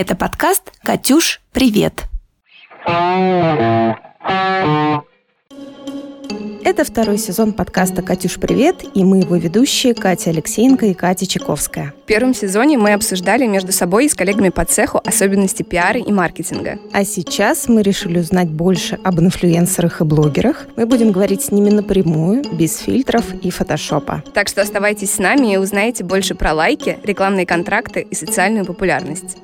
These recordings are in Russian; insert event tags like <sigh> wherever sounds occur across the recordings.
Это подкаст «Катюш, привет!» Это второй сезон подкаста «Катюш, привет!» и мы его ведущие Катя Алексеенко и Катя Чайковская. В первом сезоне мы обсуждали между собой и с коллегами по цеху особенности пиара и маркетинга. А сейчас мы решили узнать больше об инфлюенсерах и блогерах. Мы будем говорить с ними напрямую, без фильтров и фотошопа. Так что оставайтесь с нами и узнаете больше про лайки, рекламные контракты и социальную популярность.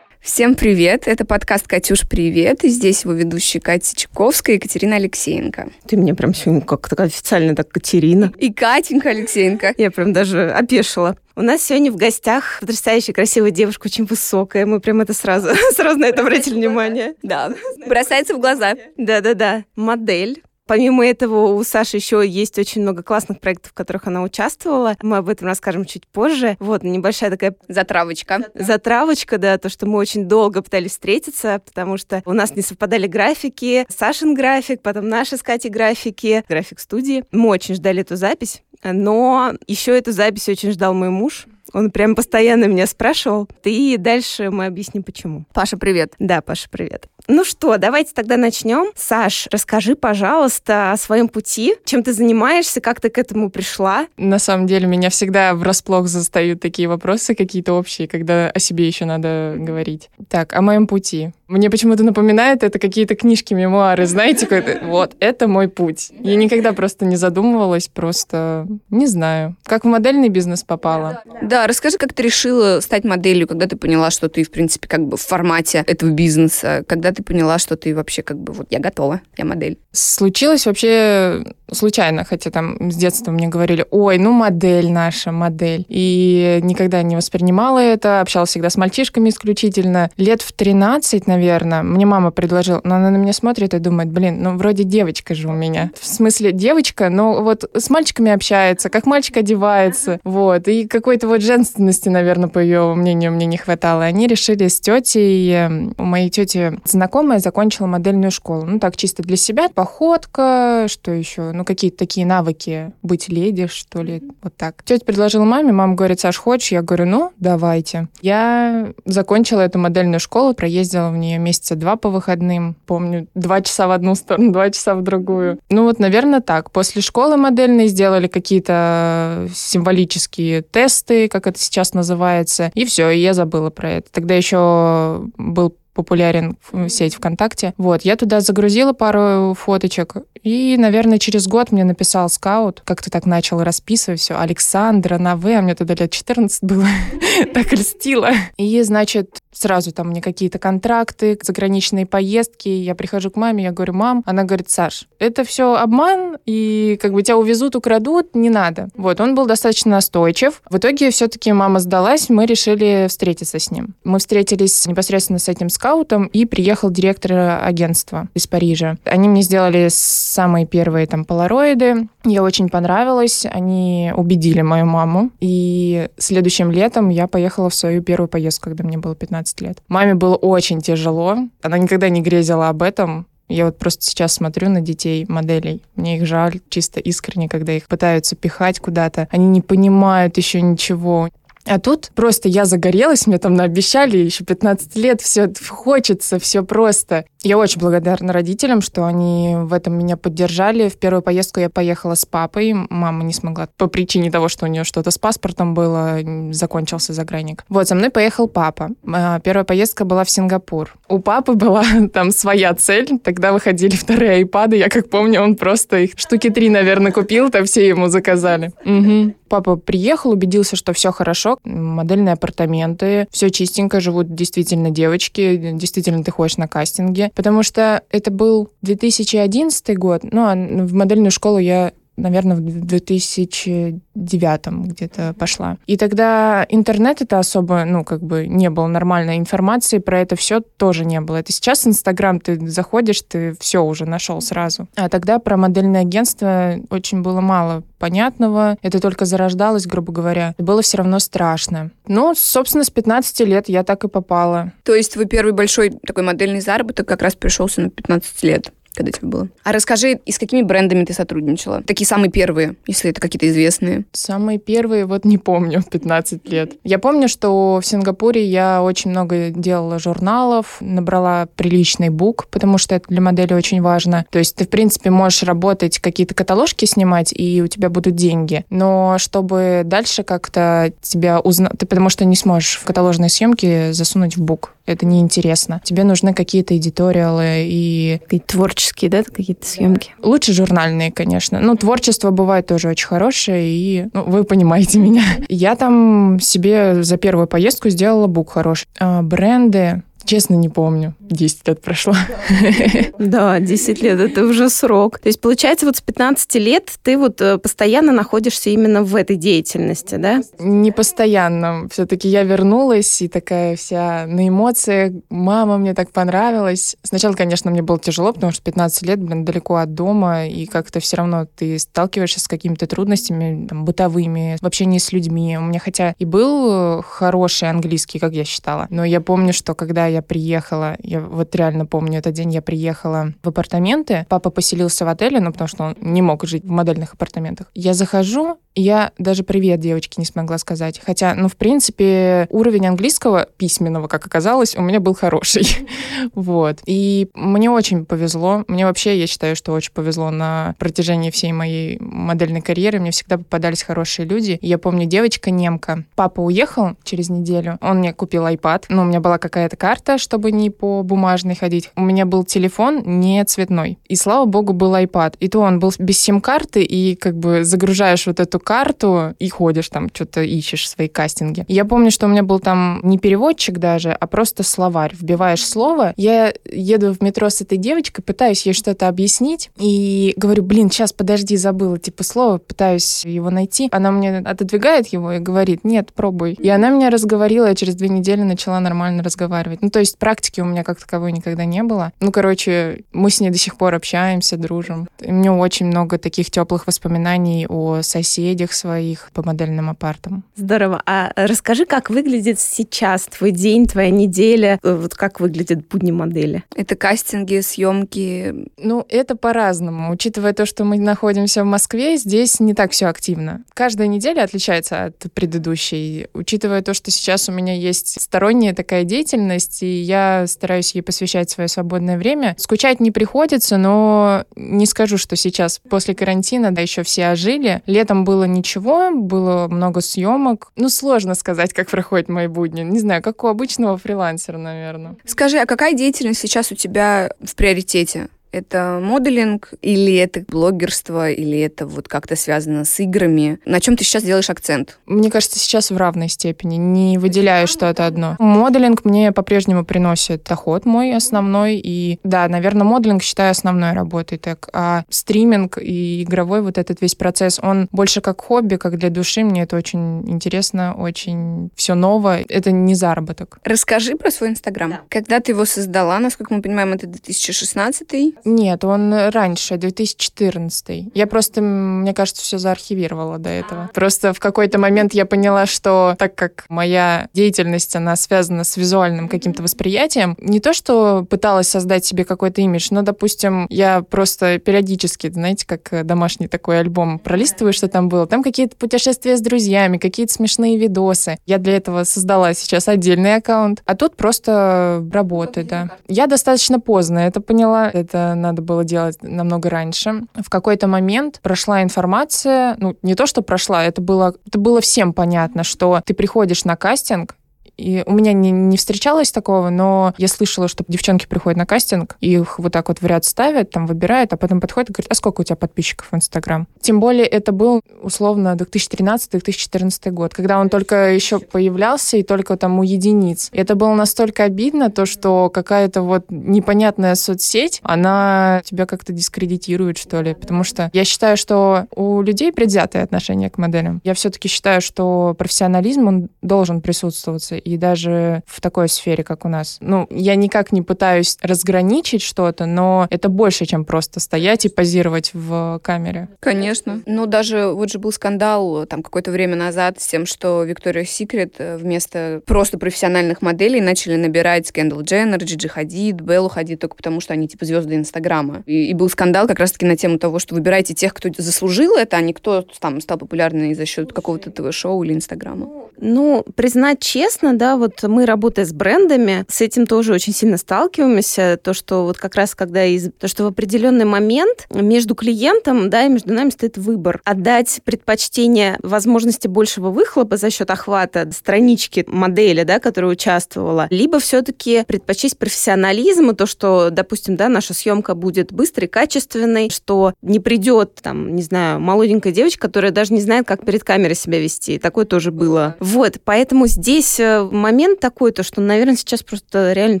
Всем привет! Это подкаст «Катюш, привет!» и здесь его ведущие Катя Чайковская и Екатерина Алексеенко. Ты мне прям сегодня как то официально так Катерина. И Катенька Алексеенко. <laughs> Я прям даже опешила. У нас сегодня в гостях потрясающая красивая девушка, очень высокая. Мы прям это сразу, <laughs> сразу на это обратили внимание. Да, бросается в глаза. Да-да-да. Модель, Помимо этого, у Саши еще есть очень много классных проектов, в которых она участвовала. Мы об этом расскажем чуть позже. Вот, небольшая такая... Затравочка. Затравочка, да, то, что мы очень долго пытались встретиться, потому что у нас не совпадали графики. Сашин график, потом наши с Катей графики, график студии. Мы очень ждали эту запись, но еще эту запись очень ждал мой муж. Он прям постоянно меня спрашивал. И дальше мы объясним, почему. Паша, привет. Да, Паша, привет. Ну что, давайте тогда начнем. Саш, расскажи, пожалуйста, о своем пути. Чем ты занимаешься, как ты к этому пришла? На самом деле, меня всегда врасплох застают такие вопросы какие-то общие, когда о себе еще надо говорить. Так, о моем пути. Мне почему-то напоминает это какие-то книжки, мемуары, знаете, как вот, это мой путь. Я никогда просто не задумывалась, просто не знаю. Как в модельный бизнес попала. Да, расскажи, как ты решила стать моделью, когда ты поняла, что ты, в принципе, как бы в формате этого бизнеса, когда ты поняла, что ты вообще как бы вот я готова, я модель? Случилось вообще случайно, хотя там с детства мне говорили, ой, ну модель наша, модель. И никогда не воспринимала это, общалась всегда с мальчишками исключительно. Лет в 13, наверное, мне мама предложила, но она на меня смотрит и думает, блин, ну вроде девочка же у меня. В смысле девочка, но вот с мальчиками общается, как мальчик одевается, вот. И какой-то вот женственности, наверное, по ее мнению, мне не хватало. Они решили с тетей, эм, у моей тети знакомая закончила модельную школу. Ну так, чисто для себя, походка, что еще, ну, какие-то такие навыки быть леди, что ли, вот так. Тетя предложила маме, мама говорит, Саш, хочешь? Я говорю, ну, давайте. Я закончила эту модельную школу, проездила в нее месяца два по выходным. Помню, два часа в одну сторону, <laughs> два часа в другую. Ну, вот, наверное, так. После школы модельной сделали какие-то символические тесты, как это сейчас называется, и все, и я забыла про это. Тогда еще был популярен сеть ВКонтакте. Вот, я туда загрузила пару фоточек, и, наверное, через год мне написал скаут, как-то так начал расписывать все. Александра, на «вы», а мне тогда лет 14 было, <laughs> так льстило. И, значит, сразу там мне какие-то контракты, заграничные поездки. Я прихожу к маме, я говорю, мам, она говорит, Саш, это все обман, и как бы тебя увезут, украдут, не надо. Вот, он был достаточно настойчив. В итоге все-таки мама сдалась, мы решили встретиться с ним. Мы встретились непосредственно с этим скаутом, скаутом, и приехал директор агентства из Парижа. Они мне сделали самые первые там полароиды. Я очень понравилась. Они убедили мою маму. И следующим летом я поехала в свою первую поездку, когда мне было 15 лет. Маме было очень тяжело. Она никогда не грезила об этом. Я вот просто сейчас смотрю на детей моделей. Мне их жаль чисто искренне, когда их пытаются пихать куда-то. Они не понимают еще ничего. А тут просто я загорелась, мне там наобещали еще 15 лет, все хочется, все просто. Я очень благодарна родителям, что они в этом меня поддержали. В первую поездку я поехала с папой. Мама не смогла по причине того, что у нее что-то с паспортом было, закончился загранник. Вот, со мной поехал папа. А, первая поездка была в Сингапур. У папы была <laughs> там своя цель. Тогда выходили вторые айпады. Я как помню, он просто их штуки три, наверное, купил, там все ему заказали. Угу. Папа приехал, убедился, что все хорошо. Модельные апартаменты, все чистенько, живут действительно девочки. Действительно, ты ходишь на кастинге потому что это был 2011 год, ну, а в модельную школу я наверное, в 2009 где-то пошла. И тогда интернет это особо, ну, как бы не было нормальной информации, про это все тоже не было. Это сейчас Инстаграм, ты заходишь, ты все уже нашел сразу. А тогда про модельное агентство очень было мало понятного. Это только зарождалось, грубо говоря. Было все равно страшно. Ну, собственно, с 15 лет я так и попала. То есть твой первый большой такой модельный заработок как раз пришелся на 15 лет? Когда тебе было. А расскажи, и с какими брендами ты сотрудничала? Такие самые первые, если это какие-то известные. Самые первые, вот не помню, <laughs> 15 лет. Я помню, что в Сингапуре я очень много делала журналов, набрала приличный бук, потому что это для модели очень важно. То есть ты, в принципе, можешь работать, какие-то каталожки снимать, и у тебя будут деньги. Но чтобы дальше как-то тебя узнать, ты потому что не сможешь в каталожные съемки засунуть в бук это неинтересно. Тебе нужны какие-то эдиториалы и... Какие творческие, да, какие-то съемки? Лучше журнальные, конечно. Ну, творчество бывает тоже очень хорошее, и ну, вы понимаете <laughs> меня. Я там себе за первую поездку сделала бук хороший. А, бренды, Честно, не помню. 10 лет прошло. <laughs> Да, 10 лет, это уже срок. То есть, получается, вот с 15 лет ты вот э, постоянно находишься именно в этой деятельности, да? Не постоянно. Все-таки я вернулась и такая вся на эмоциях. Мама, мне так понравилась. Сначала, конечно, мне было тяжело, потому что 15 лет, блин, далеко от дома, и как-то все равно ты сталкиваешься с какими-то трудностями там, бытовыми, в общении с людьми. У меня хотя и был хороший английский, как я считала, но я помню, что когда я я приехала, я вот реально помню этот день, я приехала в апартаменты, папа поселился в отеле, ну, потому что он не мог жить в модельных апартаментах. Я захожу, я даже привет девочке не смогла сказать. Хотя, ну, в принципе, уровень английского письменного, как оказалось, у меня был хороший. <laughs> вот. И мне очень повезло. Мне вообще, я считаю, что очень повезло на протяжении всей моей модельной карьеры. Мне всегда попадались хорошие люди. Я помню, девочка немка. Папа уехал через неделю. Он мне купил iPad. Ну, у меня была какая-то карта, чтобы не по бумажной ходить. У меня был телефон не цветной. И, слава богу, был iPad. И то он был без сим-карты, и как бы загружаешь вот эту карту и ходишь там, что-то ищешь свои кастинги. Я помню, что у меня был там не переводчик даже, а просто словарь. Вбиваешь слово. Я еду в метро с этой девочкой, пытаюсь ей что-то объяснить и говорю, блин, сейчас подожди, забыла типа слово, пытаюсь его найти. Она мне отодвигает его и говорит, нет, пробуй. И она меня разговорила, я через две недели начала нормально разговаривать. Ну, то есть практики у меня как таковой никогда не было. Ну, короче, мы с ней до сих пор общаемся, дружим. И у меня очень много таких теплых воспоминаний о соседях, соседях своих по модельным апартам. Здорово. А расскажи, как выглядит сейчас твой день, твоя неделя? Э, вот как выглядят будни модели? Это кастинги, съемки? Ну, это по-разному. Учитывая то, что мы находимся в Москве, здесь не так все активно. Каждая неделя отличается от предыдущей. Учитывая то, что сейчас у меня есть сторонняя такая деятельность, и я стараюсь ей посвящать свое свободное время, скучать не приходится, но не скажу, что сейчас после карантина, да, еще все ожили. Летом было ничего, было много съемок. Ну, сложно сказать, как проходят мои будни. Не знаю, как у обычного фрилансера, наверное. Скажи, а какая деятельность сейчас у тебя в приоритете? Это моделинг или это блогерство, или это вот как-то связано с играми? На чем ты сейчас делаешь акцент? Мне кажется, сейчас в равной степени, не выделяю что-то одно. Моделинг мне по-прежнему приносит доход мой основной, и да, наверное, моделинг считаю основной работой, так, а стриминг и игровой вот этот весь процесс, он больше как хобби, как для души, мне это очень интересно, очень все новое, это не заработок. Расскажи про свой Инстаграм. Да. Когда ты его создала, насколько мы понимаем, это 2016 нет, он раньше, 2014. Я просто, мне кажется, все заархивировала до этого. Просто в какой-то момент я поняла, что так как моя деятельность, она связана с визуальным каким-то восприятием, не то, что пыталась создать себе какой-то имидж, но, допустим, я просто периодически, знаете, как домашний такой альбом пролистываю, что там было. Там какие-то путешествия с друзьями, какие-то смешные видосы. Я для этого создала сейчас отдельный аккаунт. А тут просто работы, да. Я достаточно поздно это поняла. Это надо было делать намного раньше. В какой-то момент прошла информация, ну, не то, что прошла, это было, это было всем понятно, что ты приходишь на кастинг, и у меня не, не встречалось такого, но я слышала, что девчонки приходят на кастинг, их вот так вот в ряд ставят, там выбирают, а потом подходят и говорят, а сколько у тебя подписчиков в Инстаграм? Тем более это был условно 2013-2014 год, когда он только еще появлялся и только там у единиц. И это было настолько обидно, то, что какая-то вот непонятная соцсеть, она тебя как-то дискредитирует, что ли, потому что я считаю, что у людей предвзятое отношение к моделям. Я все-таки считаю, что профессионализм, он должен присутствоваться и даже в такой сфере, как у нас. Ну, я никак не пытаюсь разграничить что-то, но это больше, чем просто стоять и позировать в камере. Конечно. Ну, даже вот же был скандал там какое-то время назад с тем, что Виктория Секрет вместо просто профессиональных моделей начали набирать Кендалл Дженнер, Джиджи Хадид, Беллу Хадид только потому, что они типа звезды Инстаграма. И, и был скандал как раз-таки на тему того, что выбирайте тех, кто заслужил это, а не кто там стал популярный за счет какого-то ТВ-шоу или Инстаграма. Ну, признать честно, да, вот мы, работая с брендами, с этим тоже очень сильно сталкиваемся. То, что вот как раз когда из... То, что в определенный момент между клиентом, да, и между нами стоит выбор. Отдать предпочтение возможности большего выхлопа за счет охвата странички модели, да, которая участвовала, либо все-таки предпочесть профессионализм и то, что, допустим, да, наша съемка будет быстрой, качественной, что не придет, там, не знаю, молоденькая девочка, которая даже не знает, как перед камерой себя вести. Такое тоже было. Вот, поэтому здесь э, момент такой, то, что, наверное, сейчас просто реально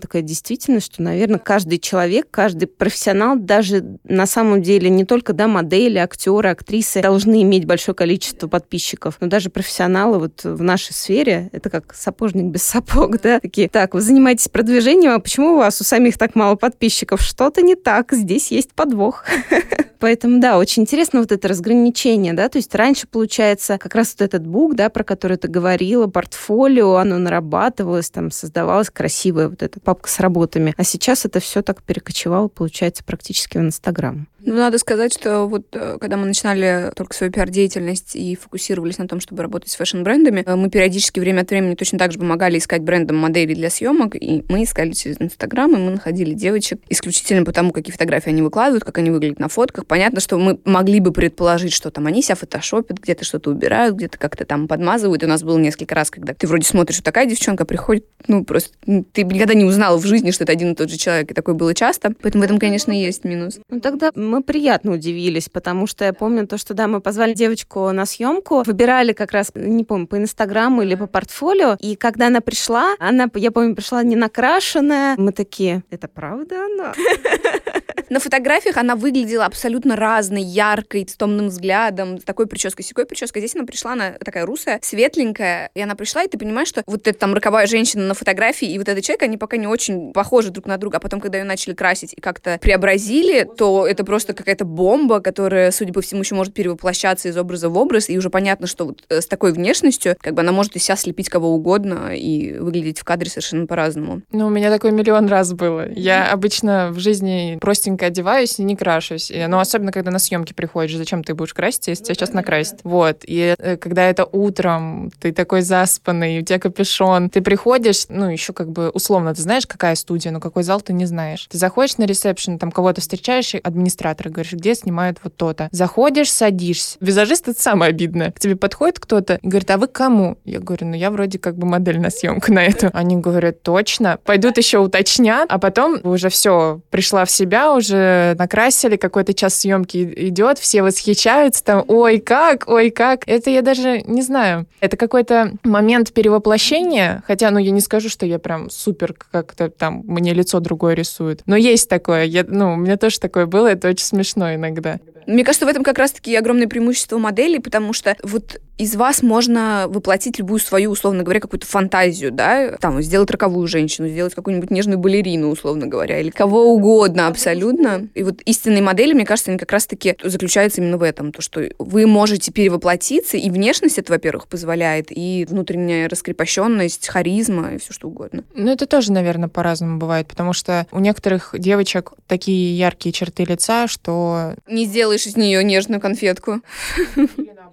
такая действительность, что, наверное, каждый человек, каждый профессионал, даже на самом деле не только, да, модели, актеры, актрисы должны иметь большое количество подписчиков, но даже профессионалы вот в нашей сфере, это как сапожник без сапог, да, такие, так, вы занимаетесь продвижением, а почему у вас у самих так мало подписчиков? Что-то не так, здесь есть подвох. <laughs> Поэтому, да, очень интересно вот это разграничение, да, то есть раньше, получается, как раз вот этот book, да, про который ты говорила, портфолио, оно нарабатывалось, там создавалась красивая вот эта папка с работами, а сейчас это все так перекочевало, получается, практически в Инстаграм. Ну, надо сказать, что вот э, когда мы начинали только свою пиар-деятельность и фокусировались на том, чтобы работать с fashion-брендами, э, мы периодически время от времени точно так же помогали искать брендам модели для съемок, и мы искали через Инстаграм, и мы находили девочек исключительно по тому, какие фотографии они выкладывают, как они выглядят на фотках. Понятно, что мы могли бы предположить, что там они себя фотошопят, где-то что-то убирают, где-то как-то там подмазывают. И у нас было несколько раз, когда ты вроде смотришь, что такая девчонка приходит, ну, просто ну, ты никогда не узнала в жизни, что это один и тот же человек, и такое было часто. Поэтому в этом, конечно, есть минус. Ну, тогда мы приятно удивились, потому что я помню то, что, да, мы позвали девочку на съемку, выбирали как раз, не помню, по Инстаграму или по портфолио, и когда она пришла, она, я помню, пришла не накрашенная, мы такие, это правда она? <laughs> На фотографиях она выглядела абсолютно разной, яркой, с томным взглядом, такой прической, с такой прической. Здесь она пришла, она такая русая, светленькая, и она пришла, и ты понимаешь, что вот эта там роковая женщина на фотографии и вот этот человек, они пока не очень похожи друг на друга, а потом, когда ее начали красить и как-то преобразили, то это просто какая-то бомба, которая, судя по всему, еще может перевоплощаться из образа в образ, и уже понятно, что вот э, с такой внешностью, как бы она может из себя слепить кого угодно и выглядеть в кадре совершенно по-разному. Ну, у меня такой миллион раз было. Я обычно в жизни простенько одеваюсь и не крашусь. И, ну, особенно, когда на съемки приходишь, зачем ты будешь краситься, если тебя сейчас накрасить? Вот. И э, когда это утром, ты такой заспанный, у тебя капюшон, ты приходишь, ну, еще как бы условно, ты знаешь, какая студия, но какой зал ты не знаешь. Ты заходишь на ресепшн, там кого-то встречаешь, администратора говоришь, где снимают вот то-то. Заходишь, садишься. Визажист — это самое обидное. К тебе подходит кто-то и говорит, а вы кому? Я говорю, ну, я вроде как бы модель на съемку на эту. Они говорят, точно. Пойдут еще уточнят, а потом уже все, пришла в себя, уже накрасили, какой-то час съемки идет, все восхищаются там, ой, как, ой, как. Это я даже не знаю. Это какой-то момент перевоплощения, хотя, ну, я не скажу, что я прям супер как-то там мне лицо другое рисует. Но есть такое. Я, ну, у меня тоже такое было, это очень смешно иногда. Мне кажется, в этом как раз-таки огромное преимущество моделей, потому что вот из вас можно воплотить любую свою, условно говоря, какую-то фантазию, да, там, сделать роковую женщину, сделать какую-нибудь нежную балерину, условно говоря, или кого угодно абсолютно. И вот истинные модели, мне кажется, они как раз-таки заключаются именно в этом, то, что вы можете перевоплотиться, и внешность это, во-первых, позволяет, и внутренняя раскрепощенность, харизма, и все что угодно. Ну, это тоже, наверное, по-разному бывает, потому что у некоторых девочек такие яркие черты лица, что... Не сделаешь из нее нежную конфетку.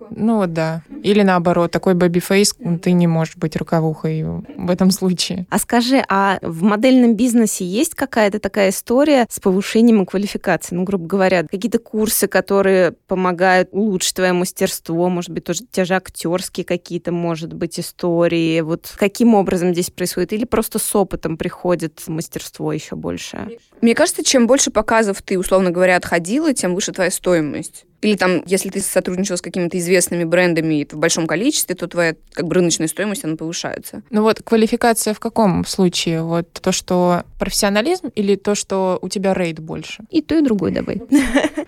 Ну вот да. Или наоборот, такой baby face, ты не можешь быть роковухой в этом случае. А скажи, а в модельном бизнесе есть какая-то такая история с повышением квалификации? Ну, грубо говоря, какие-то курсы, которые помогают улучшить твое мастерство, может быть, тоже те же актерские какие-то, может быть, истории. Вот каким образом здесь происходит? Или просто с опытом приходит мастерство еще больше? Мне кажется, чем больше показов ты, условно говоря, отходила, тем выше твоя стоимость. Или там, если ты сотрудничал с какими-то известными брендами в большом количестве, то твоя как бы рыночная стоимость, она повышается. Ну вот квалификация в каком случае? Вот то, что профессионализм или то, что у тебя рейд больше? И то, и другое давай.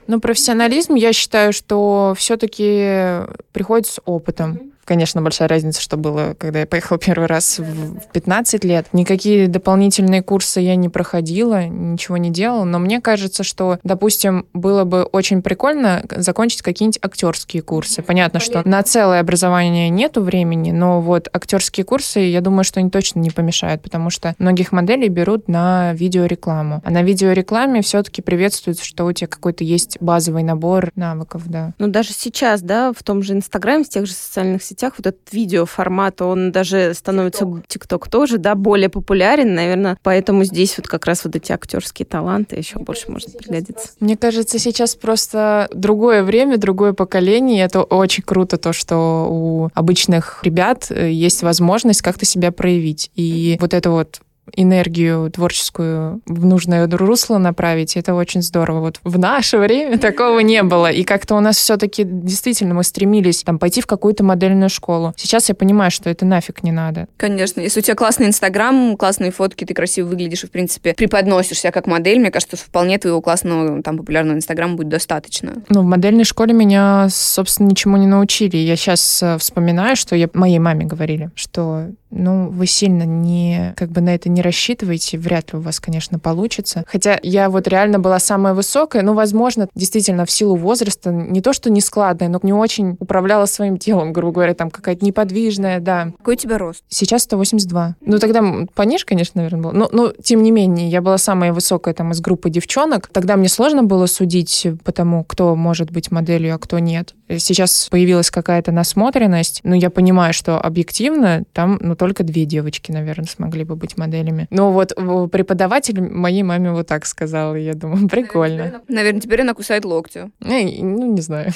Ну, профессионализм, я считаю, что все-таки приходит с опытом конечно, большая разница, что было, когда я поехала <laughs> первый раз в 15 лет. Никакие дополнительные курсы я не проходила, ничего не делала, но мне кажется, что, допустим, было бы очень прикольно закончить какие-нибудь актерские курсы. Понятно, что на целое образование нету времени, но вот актерские курсы, я думаю, что они точно не помешают, потому что многих моделей берут на видеорекламу. А на видеорекламе все-таки приветствуется, что у тебя какой-то есть базовый набор навыков, да. Ну, даже сейчас, да, в том же Инстаграме, в тех же социальных сетях, вот этот видеоформат, он даже становится, ТикТок тоже, да, более популярен, наверное, поэтому здесь вот как раз вот эти актерские таланты еще больше может пригодиться. Мне кажется, сейчас просто другое время, другое поколение, это очень круто то, что у обычных ребят э, есть возможность как-то себя проявить. И вот это вот энергию творческую в нужное русло направить, это очень здорово. Вот в наше время <laughs> такого не было. И как-то у нас все-таки действительно мы стремились там пойти в какую-то модельную школу. Сейчас я понимаю, что это нафиг не надо. Конечно. Если у тебя классный Инстаграм, классные фотки, ты красиво выглядишь и, в принципе, преподносишь себя как модель, мне кажется, вполне твоего классного, там, популярного Инстаграма будет достаточно. Ну, в модельной школе меня, собственно, ничему не научили. Я сейчас э, вспоминаю, что я моей маме говорили, что ну, вы сильно не, как бы на это не рассчитываете, вряд ли у вас, конечно, получится. Хотя я вот реально была самая высокая, ну, возможно, действительно, в силу возраста, не то, что не складная, но не очень управляла своим телом, грубо говоря, там какая-то неподвижная, да. Какой у тебя рост? Сейчас 182. Ну, тогда пониже, конечно, наверное, был. Но, но, тем не менее, я была самая высокая там из группы девчонок. Тогда мне сложно было судить по тому, кто может быть моделью, а кто нет. Сейчас появилась какая-то насмотренность, но я понимаю, что объективно там, ну, только две девочки, наверное, смогли бы быть моделями. Но вот преподаватель моей маме вот так сказал, и я думаю, <laughs> прикольно. Наверное, теперь она кусает локти. Ну, не знаю.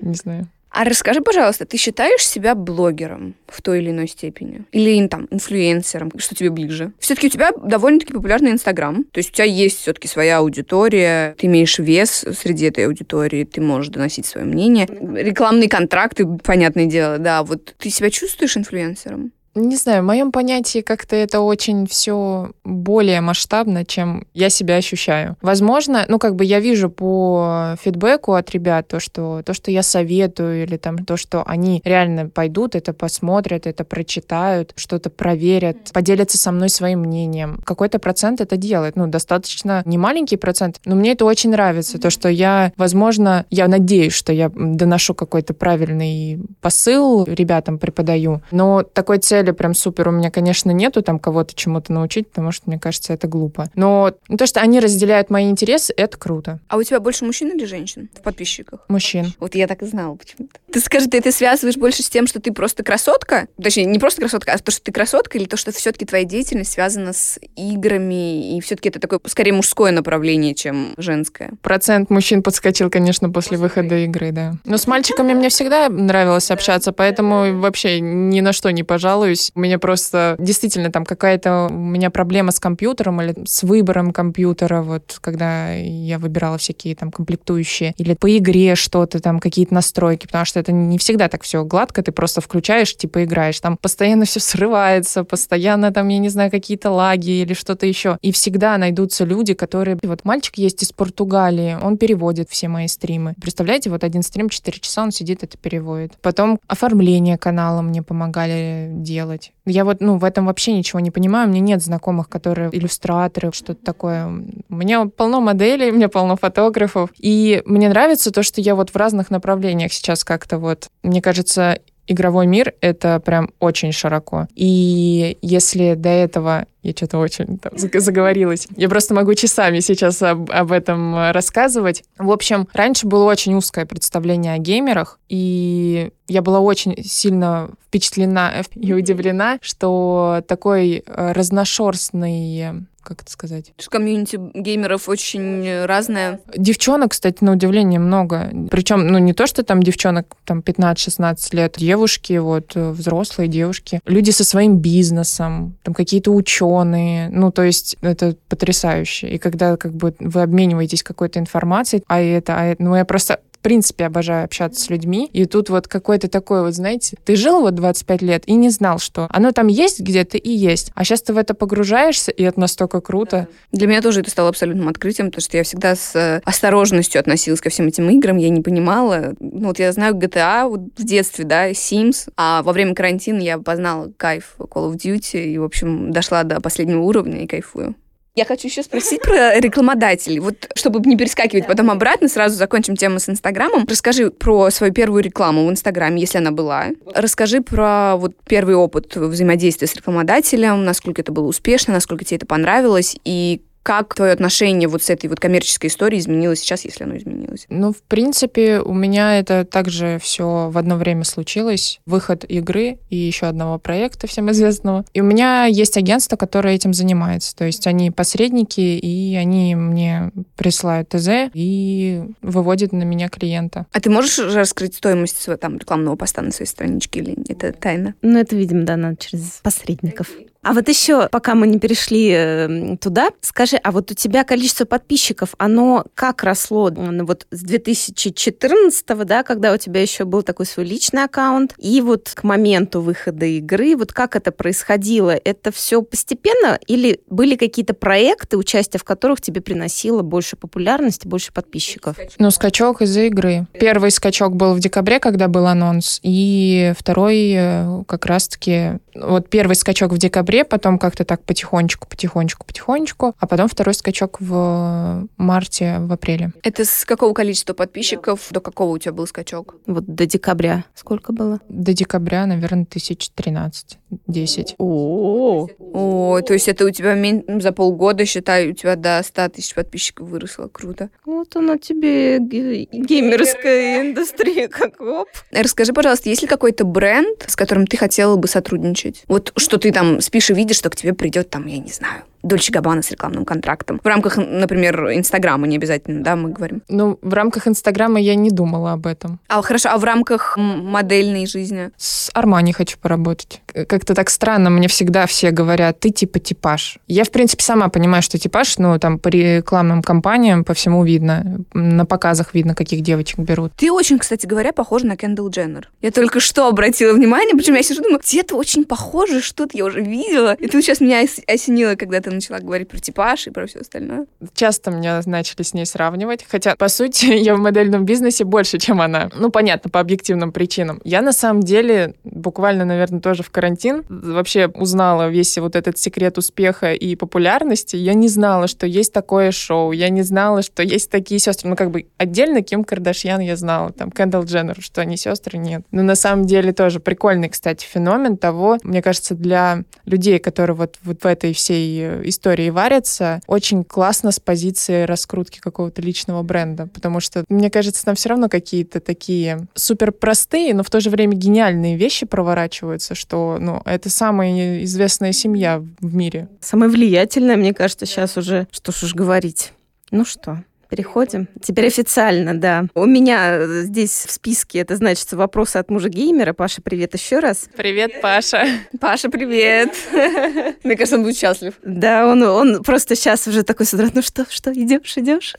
Не знаю. А расскажи, пожалуйста, ты считаешь себя блогером в той или иной степени? Или там инфлюенсером? Что тебе ближе? Все-таки у тебя довольно-таки популярный Инстаграм. То есть у тебя есть все-таки своя аудитория, ты имеешь вес среди этой аудитории, ты можешь доносить свое мнение. Рекламные контракты, понятное дело, да. Вот ты себя чувствуешь инфлюенсером? Не знаю, в моем понятии как-то это очень все более масштабно, чем я себя ощущаю. Возможно, ну как бы я вижу по фидбэку от ребят то, что то, что я советую, или там то, что они реально пойдут, это посмотрят, это прочитают, что-то проверят, поделятся со мной своим мнением. Какой-то процент это делает, ну достаточно не маленький процент, но мне это очень нравится, то, что я, возможно, я надеюсь, что я доношу какой-то правильный посыл ребятам преподаю, но такой цели цели прям супер у меня, конечно, нету там кого-то чему-то научить, потому что, мне кажется, это глупо. Но то, что они разделяют мои интересы, это круто. А у тебя больше мужчин или женщин в подписчиках? Мужчин. Вот я так и знала почему-то. Ты скажи, ты это связываешь больше с тем, что ты просто красотка? Точнее, не просто красотка, а то, что ты красотка, или то, что все-таки твоя деятельность связана с играми, и все-таки это такое, скорее, мужское направление, чем женское? Процент мужчин подскочил, конечно, после, после выхода игры, да. Но с мальчиками мне всегда нравилось общаться, поэтому вообще ни на что не пожалуюсь. У меня просто действительно там какая-то у меня проблема с компьютером или с выбором компьютера, вот когда я выбирала всякие там комплектующие, или по игре что-то, там какие-то настройки, потому что это не всегда так все гладко, ты просто включаешь, типа играешь, там постоянно все срывается, постоянно там, я не знаю, какие-то лаги или что-то еще. И всегда найдутся люди, которые... Вот мальчик есть из Португалии, он переводит все мои стримы. Представляете, вот один стрим 4 часа, он сидит, это переводит. Потом оформление канала мне помогали делать. Я вот, ну, в этом вообще ничего не понимаю. У меня нет знакомых, которые иллюстраторы, что-то такое. У меня полно моделей, у меня полно фотографов. И мне нравится то, что я вот в разных направлениях сейчас как-то вот, мне кажется, игровой мир — это прям очень широко. И если до этого я что-то очень там, заговорилась. Я просто могу часами сейчас об, об этом рассказывать. В общем, раньше было очень узкое представление о геймерах, и я была очень сильно впечатлена <laughs> и удивлена, что такой э, разношерстный как это сказать? Комьюнити геймеров очень разное. Девчонок, кстати, на удивление много. Причем, ну, не то, что там девчонок там 15-16 лет, девушки, вот, э, взрослые девушки, люди со своим бизнесом, там какие-то ученые, ну, то есть это потрясающе. И когда как бы вы обмениваетесь какой-то информацией, а это, а это ну, я просто в принципе обожаю общаться с людьми. И тут вот какой-то такой вот, знаете, ты жил вот 25 лет и не знал, что оно там есть где-то и есть. А сейчас ты в это погружаешься, и это настолько круто. Для меня тоже это стало абсолютным открытием, потому что я всегда с э, осторожностью относилась ко всем этим играм, я не понимала. Ну вот я знаю GTA вот в детстве, да, Sims, а во время карантина я познала кайф Call of Duty и, в общем, дошла до последнего уровня и кайфую. Я хочу еще спросить про рекламодателей. Вот, чтобы не перескакивать потом обратно, сразу закончим тему с Инстаграмом. Расскажи про свою первую рекламу в Инстаграме, если она была. Расскажи про вот первый опыт взаимодействия с рекламодателем, насколько это было успешно, насколько тебе это понравилось, и как твое отношение вот с этой вот коммерческой историей изменилось сейчас, если оно изменилось? Ну, в принципе, у меня это также все в одно время случилось. Выход игры и еще одного проекта всем известного. И у меня есть агентство, которое этим занимается. То есть они посредники, и они мне присылают ТЗ и выводят на меня клиента. А ты можешь раскрыть стоимость своего там рекламного поста на своей страничке или это тайна? Ну, это, видимо, да, надо через посредников. А вот еще, пока мы не перешли э, туда, скажи, а вот у тебя количество подписчиков, оно как росло ну, вот с 2014, да, когда у тебя еще был такой свой личный аккаунт, и вот к моменту выхода игры, вот как это происходило? Это все постепенно или были какие-то проекты, участие в которых тебе приносило больше популярности, больше подписчиков? Ну, скачок из-за игры. Первый скачок был в декабре, когда был анонс, и второй э, как раз-таки... Вот первый скачок в декабре декабре, потом как-то так потихонечку, потихонечку, потихонечку, а потом второй скачок в марте, в апреле. Это с какого количества подписчиков до какого у тебя был скачок? Вот до декабря сколько было? До декабря, наверное, тысяч тринадцать, десять. О, о, то есть это у тебя за полгода, считай, у тебя до 100 тысяч подписчиков выросло. Круто. Вот она тебе геймерская индустрия, как оп. Расскажи, пожалуйста, есть ли какой-то бренд, с которым ты хотела бы сотрудничать? Вот что ты там спишь спишь и видишь, что к тебе придет там, я не знаю, Дольче Габбана с рекламным контрактом. В рамках, например, Инстаграма не обязательно, да, мы говорим? Ну, в рамках Инстаграма я не думала об этом. А, хорошо, а в рамках модельной жизни? С Армани хочу поработать. Как-то так странно, мне всегда все говорят, ты типа типаж. Я, в принципе, сама понимаю, что типаж, ну, там, по рекламным кампаниям по всему видно. На показах видно, каких девочек берут. Ты очень, кстати говоря, похожа на Кендалл Дженнер. Я только что обратила внимание, почему я сижу, думаю, где-то очень похоже, что-то я уже видела. И тут сейчас меня осенило, когда ты начала говорить про типаж и про все остальное. Часто меня начали с ней сравнивать, хотя, по сути, <laughs> я в модельном бизнесе больше, чем она. Ну, понятно, по объективным причинам. Я, на самом деле, буквально, наверное, тоже в карантин вообще узнала весь вот этот секрет успеха и популярности. Я не знала, что есть такое шоу, я не знала, что есть такие сестры. Ну, как бы отдельно Ким Кардашьян я знала, там, Кендалл Дженнер, что они сестры, нет. Но на самом деле тоже прикольный, кстати, феномен того, мне кажется, для людей, которые вот, вот в этой всей э, истории варятся, очень классно с позиции раскрутки какого-то личного бренда, потому что, мне кажется, там все равно какие-то такие супер простые, но в то же время гениальные вещи проворачиваются, что, ну, это самая известная семья в мире. Самая влиятельная, мне кажется, сейчас уже, что ж уж говорить. Ну что, Переходим. Теперь официально, да. У меня здесь в списке это значит вопросы от мужа геймера. Паша, привет еще раз. Привет, Паша. Паша, привет. <laughs> Мне кажется, он будет счастлив. Да, он, он просто сейчас уже такой с утра, ну что, что, идешь, идешь?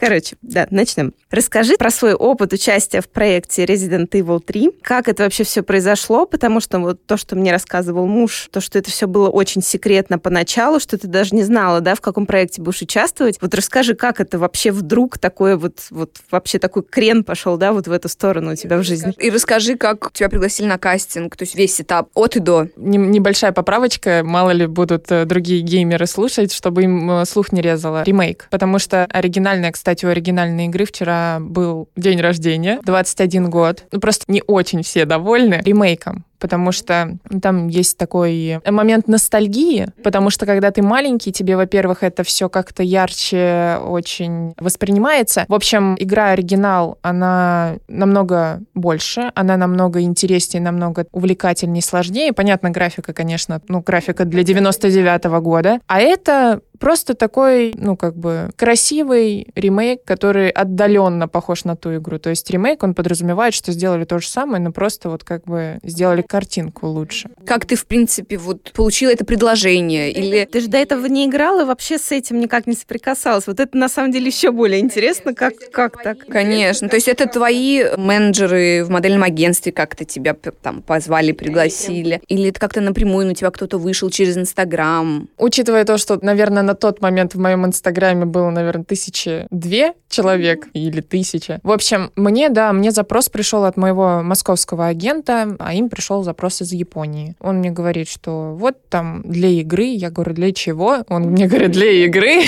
Короче, да, начнем. Расскажи про свой опыт участия в проекте Resident Evil 3. Как это вообще все произошло? Потому что вот то, что мне рассказывал муж, то, что это все было очень секретно поначалу, что ты даже не знала, да, в каком проекте будешь участвовать. Вот расскажи, как это вообще вдруг такое вот, вот вообще такой крен пошел, да, вот в эту сторону у тебя в жизни. И расскажи, как тебя пригласили на кастинг, то есть весь этап от и до. Небольшая поправочка, мало ли будут э, другие геймеры слушать, чтобы им э, слух не резало. Ремейк. Потому что оригинальная, кстати, кстати, у оригинальной игры вчера был день рождения, 21 год. Ну, просто не очень все довольны ремейком потому что там есть такой момент ностальгии, потому что когда ты маленький, тебе, во-первых, это все как-то ярче очень воспринимается. В общем, игра оригинал, она намного больше, она намного интереснее, намного увлекательнее, сложнее. Понятно, графика, конечно, ну, графика для 99 -го года. А это Просто такой, ну, как бы, красивый ремейк, который отдаленно похож на ту игру. То есть ремейк, он подразумевает, что сделали то же самое, но просто вот как бы сделали картинку лучше. Как ты, в принципе, вот получила это предложение? Или ты же до этого не играла, вообще с этим никак не соприкасалась. Вот это на самом деле еще более интересно, как, как так? Конечно. То есть это твои менеджеры в модельном агентстве как-то тебя там позвали, пригласили? Или это как-то напрямую на тебя кто-то вышел через Инстаграм? Учитывая то, что, наверное, на тот момент в моем Инстаграме было, наверное, тысячи две человек или тысяча. В общем, мне, да, мне запрос пришел от моего московского агента, а им пришел запрос из Японии. Он мне говорит, что вот там для игры. Я говорю, для чего? Он мне говорит, для игры.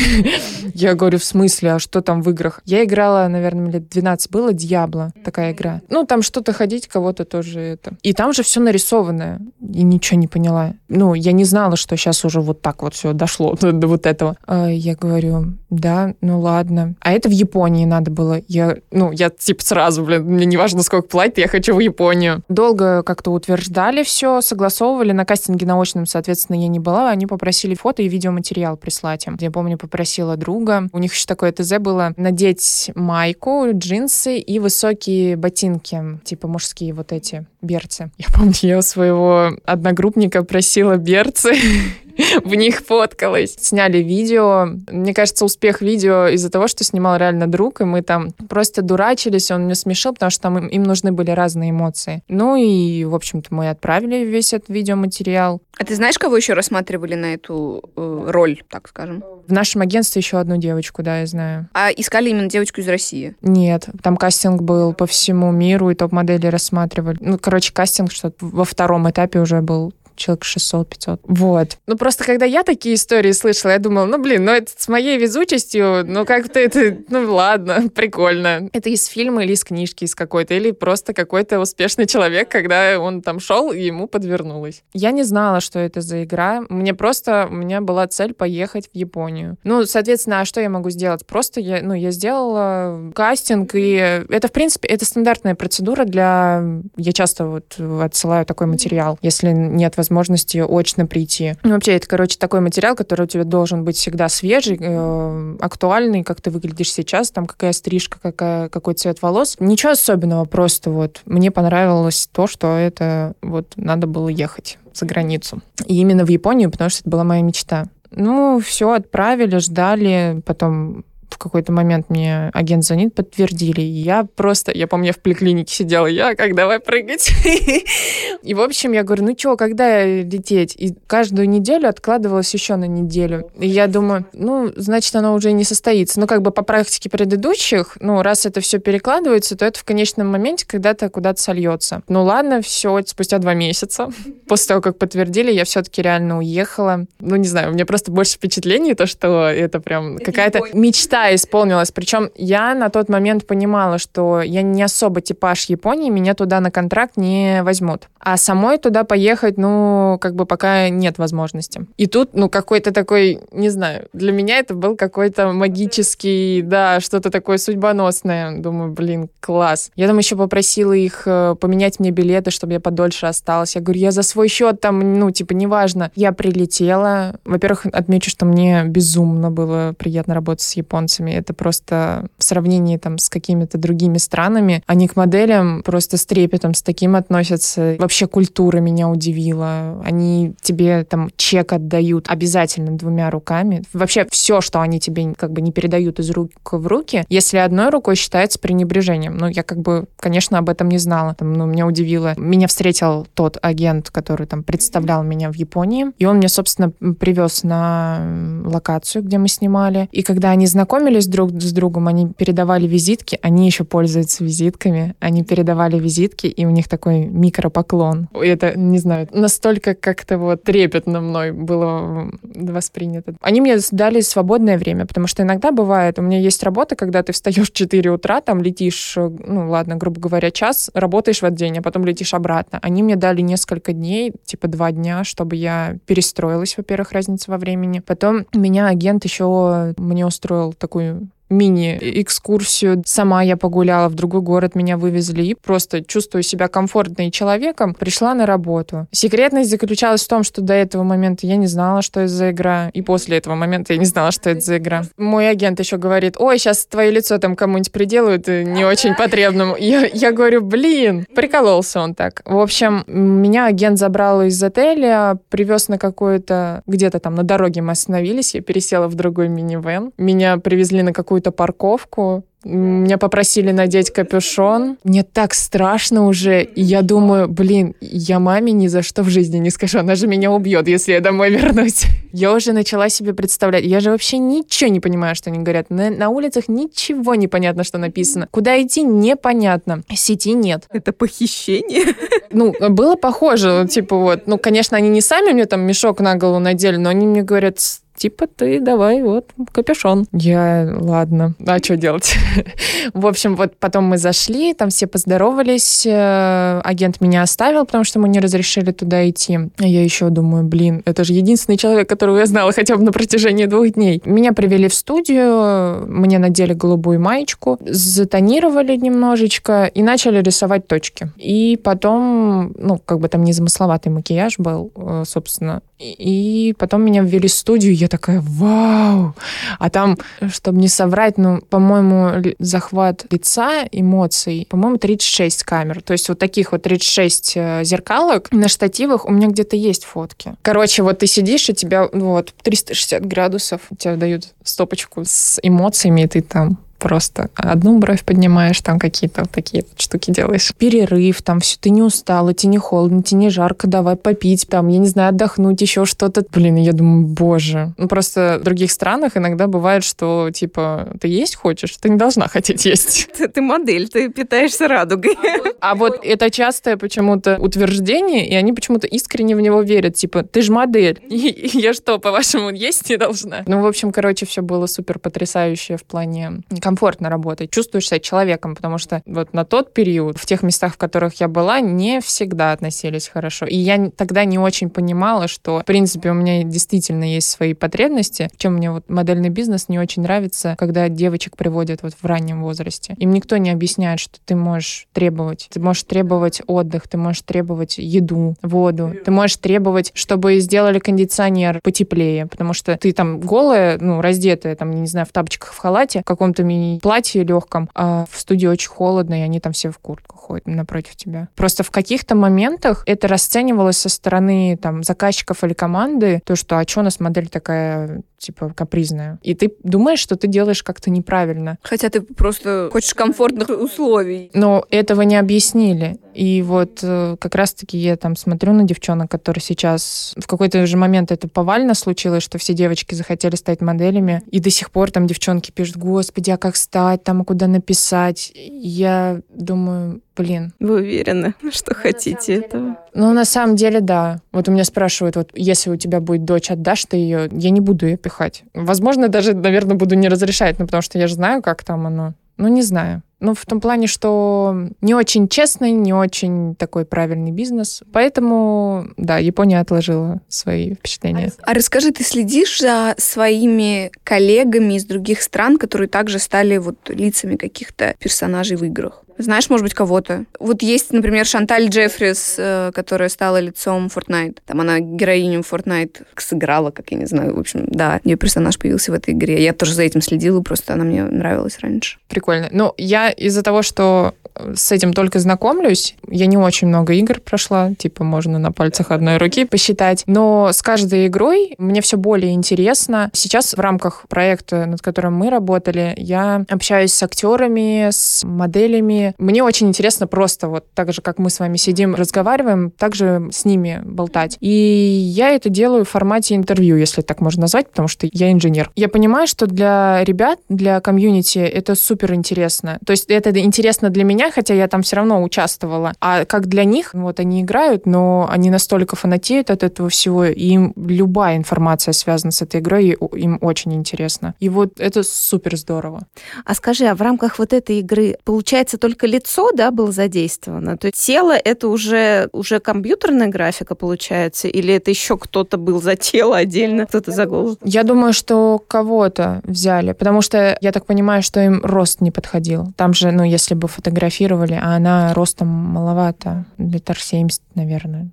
Я говорю, в смысле, а что там в играх? Я играла, наверное, лет 12 было, Дьябло, такая игра. Ну, там что-то ходить, кого-то тоже это. И там же все нарисованное. И ничего не поняла. Ну, я не знала, что сейчас уже вот так вот все дошло <laughs> до, вот этого. А я говорю, да, ну ладно. А это в Японии надо было. Я, ну, я типа сразу, блин, мне не важно, сколько платить, я хочу в Японию. Долго как-то утверждали все, согласовывали. На кастинге научном, соответственно, я не была. Они попросили фото и видеоматериал прислать им. Я помню, попросила друга. У них еще такое ТЗ было надеть майку, джинсы и высокие ботинки, типа мужские вот эти берцы. Я помню, я у своего одногруппника просила берцы. <laughs> <laughs> в них фоткалась. Сняли видео. Мне кажется, успех видео из-за того, что снимал реально друг, и мы там просто дурачились, он меня смешил, потому что там им, им нужны были разные эмоции. Ну и, в общем-то, мы отправили весь этот видеоматериал. А ты знаешь, кого еще рассматривали на эту э, роль, так скажем? В нашем агентстве еще одну девочку, да, я знаю. А искали именно девочку из России? Нет, там кастинг был по всему миру, и топ-модели рассматривали. Ну, короче, кастинг что во втором этапе уже был человек 600-500. Вот. Ну, просто когда я такие истории слышала, я думала, ну, блин, ну, это с моей везучестью, ну, как-то это, ну, ладно, <laughs> прикольно. Это из фильма или из книжки из какой-то, или просто какой-то успешный человек, когда он там шел, и ему подвернулось. Я не знала, что это за игра. Мне просто, у меня была цель поехать в Японию. Ну, соответственно, а что я могу сделать? Просто я, ну, я сделала кастинг, и это, в принципе, это стандартная процедура для... Я часто вот отсылаю такой материал, если нет возможности очно прийти. Ну, вообще, это, короче, такой материал, который у тебя должен быть всегда свежий, э, актуальный, как ты выглядишь сейчас, там какая стрижка, какая, какой цвет волос. Ничего особенного, просто вот мне понравилось то, что это вот надо было ехать за границу. И именно в Японию, потому что это была моя мечта. Ну, все, отправили, ждали, потом в какой-то момент мне агент звонит, подтвердили. И я просто, я помню, я в поликлинике сидела, я как, давай прыгать. <laughs> И, в общем, я говорю, ну что, когда лететь? И каждую неделю откладывалось еще на неделю. И я думаю, ну, значит, оно уже не состоится. Ну, как бы по практике предыдущих, ну, раз это все перекладывается, то это в конечном моменте когда-то куда-то сольется. Ну, ладно, все, спустя два месяца, <laughs> после того, как подтвердили, я все-таки реально уехала. Ну, не знаю, у меня просто больше впечатлений, то, что это прям какая-то мечта исполнилась. Причем я на тот момент понимала, что я не особо типаж Японии, меня туда на контракт не возьмут. А самой туда поехать, ну, как бы пока нет возможности. И тут, ну, какой-то такой, не знаю, для меня это был какой-то магический, да, что-то такое судьбоносное. Думаю, блин, класс. Я там еще попросила их э, поменять мне билеты, чтобы я подольше осталась. Я говорю, я за свой счет там, ну, типа, неважно. Я прилетела. Во-первых, отмечу, что мне безумно было приятно работать с японцами японцами. Это просто в сравнении там с какими-то другими странами. Они к моделям просто с трепетом с таким относятся. Вообще культура меня удивила. Они тебе там чек отдают обязательно двумя руками. Вообще все, что они тебе как бы не передают из рук в руки, если одной рукой считается пренебрежением. Ну, я как бы, конечно, об этом не знала. Там, ну, меня удивило. Меня встретил тот агент, который там представлял меня в Японии, и он мне, собственно, привез на локацию, где мы снимали. И когда они знакомились, знакомились друг с другом, они передавали визитки, они еще пользуются визитками, они передавали визитки, и у них такой микропоклон. Это, не знаю, настолько как-то вот трепетно мной было воспринято. Они мне дали свободное время, потому что иногда бывает, у меня есть работа, когда ты встаешь в 4 утра, там летишь, ну ладно, грубо говоря, час, работаешь в этот день, а потом летишь обратно. Они мне дали несколько дней, типа два дня, чтобы я перестроилась, во-первых, разница во времени. Потом меня агент еще мне устроил такую мини-экскурсию. Сама я погуляла, в другой город меня вывезли и просто чувствую себя комфортной человеком, пришла на работу. Секретность заключалась в том, что до этого момента я не знала, что это за игра, и после этого момента я не знала, что это за игра. Мой агент еще говорит, ой, сейчас твое лицо там кому-нибудь приделают э, не очень потребному. Я, я говорю, блин, прикололся он так. В общем, меня агент забрал из отеля, привез на какое-то, где-то там на дороге мы остановились, я пересела в другой минивэн. Меня привезли на какую-то парковку, меня попросили надеть капюшон. Мне так страшно уже. И я думаю, блин, я маме ни за что в жизни не скажу. Она же меня убьет, если я домой <laughs> вернусь. Я уже начала себе представлять. Я же вообще ничего не понимаю, что они говорят. На, на улицах ничего не понятно, что написано. Куда идти, непонятно. Сети нет. Это похищение? <laughs> Ну, было похоже. Типа вот, ну, конечно, они не сами мне там мешок на голову надели, но они мне говорят, типа ты давай вот капюшон. Я, ладно, а что делать? <laughs> в общем, вот потом мы зашли, там все поздоровались, э, агент меня оставил, потому что мы не разрешили туда идти. А я еще думаю, блин, это же единственный человек, которого я знала хотя бы на протяжении двух дней. Меня привели в студию, мне надели голубую маечку, затонировали немножечко и начали рисовать точки. И потом, ну, как бы там незамысловатый макияж был, э, собственно. И потом меня ввели в студию, я такая, вау! А там, чтобы не соврать, ну, по-моему, захват лица, эмоций, по-моему, 36 камер. То есть вот таких вот 36 э, зеркалок на штативах у меня где-то есть фотки. Короче, вот ты сидишь, и тебя вот 360 градусов, тебе дают стопочку с эмоциями, и ты там просто одну бровь поднимаешь, там какие-то вот такие вот штуки делаешь. Перерыв, там все, ты не устала, тебе не холодно, тебе не жарко, давай попить, там, я не знаю, отдохнуть, еще что-то. Блин, я думаю, боже. Ну, просто в других странах иногда бывает, что, типа, ты есть хочешь, ты не должна хотеть есть. <laughs> Ты, ты модель, ты питаешься радугой. А вот это частое почему-то утверждение, и они почему-то искренне в него верят. Типа, ты же модель. <laughs> И я что, по-вашему, есть не должна? Ну, в общем, короче, все было супер потрясающе в плане комфортно работать, чувствуешь себя человеком, потому что вот на тот период в тех местах, в которых я была, не всегда относились хорошо. И я тогда не очень понимала, что, в принципе, у меня действительно есть свои потребности. Чем мне вот модельный бизнес не очень нравится, когда девочек приводят вот в раннем возрасте. Им никто не объясняет, что ты можешь требовать. Ты можешь требовать отдых, ты можешь требовать еду, воду. Ты можешь требовать, чтобы сделали кондиционер потеплее, потому что ты там голая, ну, раздетая, там, не знаю, в тапочках, в халате, в каком-то платье легком, а в студии очень холодно, и они там все в куртках ходят напротив тебя. Просто в каких-то моментах это расценивалось со стороны там заказчиков или команды, то, что а что у нас модель такая типа капризная. И ты думаешь, что ты делаешь как-то неправильно. Хотя ты просто хочешь комфортных условий. Но этого не объяснили. И вот э, как раз-таки я там смотрю на девчонок, которые сейчас... В какой-то же момент это повально случилось, что все девочки захотели стать моделями. И до сих пор там девчонки пишут, господи, а как стать, там, а куда написать. Я думаю, блин. Вы уверены, что хотите этого? Ну, на самом деле, да. Вот у меня спрашивают, вот если у тебя будет дочь, отдашь ты ее? Я не буду ее пихать. Возможно, даже, наверное, буду не разрешать, ну, потому что я же знаю, как там оно. Ну, не знаю. Ну, в том плане, что не очень честный, не очень такой правильный бизнес. Поэтому, да, Япония отложила свои впечатления. А расскажи, ты следишь за своими коллегами из других стран, которые также стали вот лицами каких-то персонажей в играх? Знаешь, может быть, кого-то. Вот есть, например, Шанталь Джеффрис, э, которая стала лицом Fortnite. Там она героиню Fortnite сыграла, как я не знаю. В общем, да, ее персонаж появился в этой игре. Я тоже за этим следила, просто она мне нравилась раньше. Прикольно. Ну, я из-за того, что с этим только знакомлюсь. Я не очень много игр прошла, типа можно на пальцах одной руки посчитать. Но с каждой игрой мне все более интересно. Сейчас в рамках проекта, над которым мы работали, я общаюсь с актерами, с моделями. Мне очень интересно просто вот так же, как мы с вами сидим, разговариваем, также с ними болтать. И я это делаю в формате интервью, если так можно назвать, потому что я инженер. Я понимаю, что для ребят, для комьюнити это супер интересно. То есть это интересно для меня, меня, хотя я там все равно участвовала. А как для них, вот они играют, но они настолько фанатеют от этого всего, и им любая информация связана с этой игрой, им очень интересно. И вот это супер здорово. А скажи, а в рамках вот этой игры, получается, только лицо, да, было задействовано? То есть тело — это уже, уже компьютерная графика, получается? Или это еще кто-то был за тело отдельно, кто-то за голову? Я думаю, что кого-то взяли, потому что я так понимаю, что им рост не подходил. Там же, ну, если бы фотографировали, а она ростом маловато, литр 70, наверное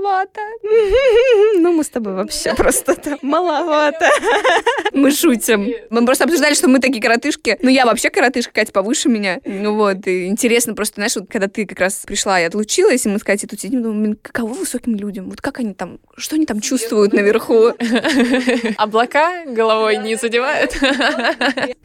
маловато. <laughs> Ну, мы с тобой вообще просто <laughs> маловато. Мы шутим. Мы просто обсуждали, что мы такие коротышки. Ну, я вообще коротышка, Катя повыше меня. Ну вот, и интересно просто, знаешь, вот когда ты как раз пришла и отлучилась, и мы с Катей тут сидим, думаем, каково высоким людям? Вот как они там, что они там чувствуют наверху? <laughs> Облака головой не задевают?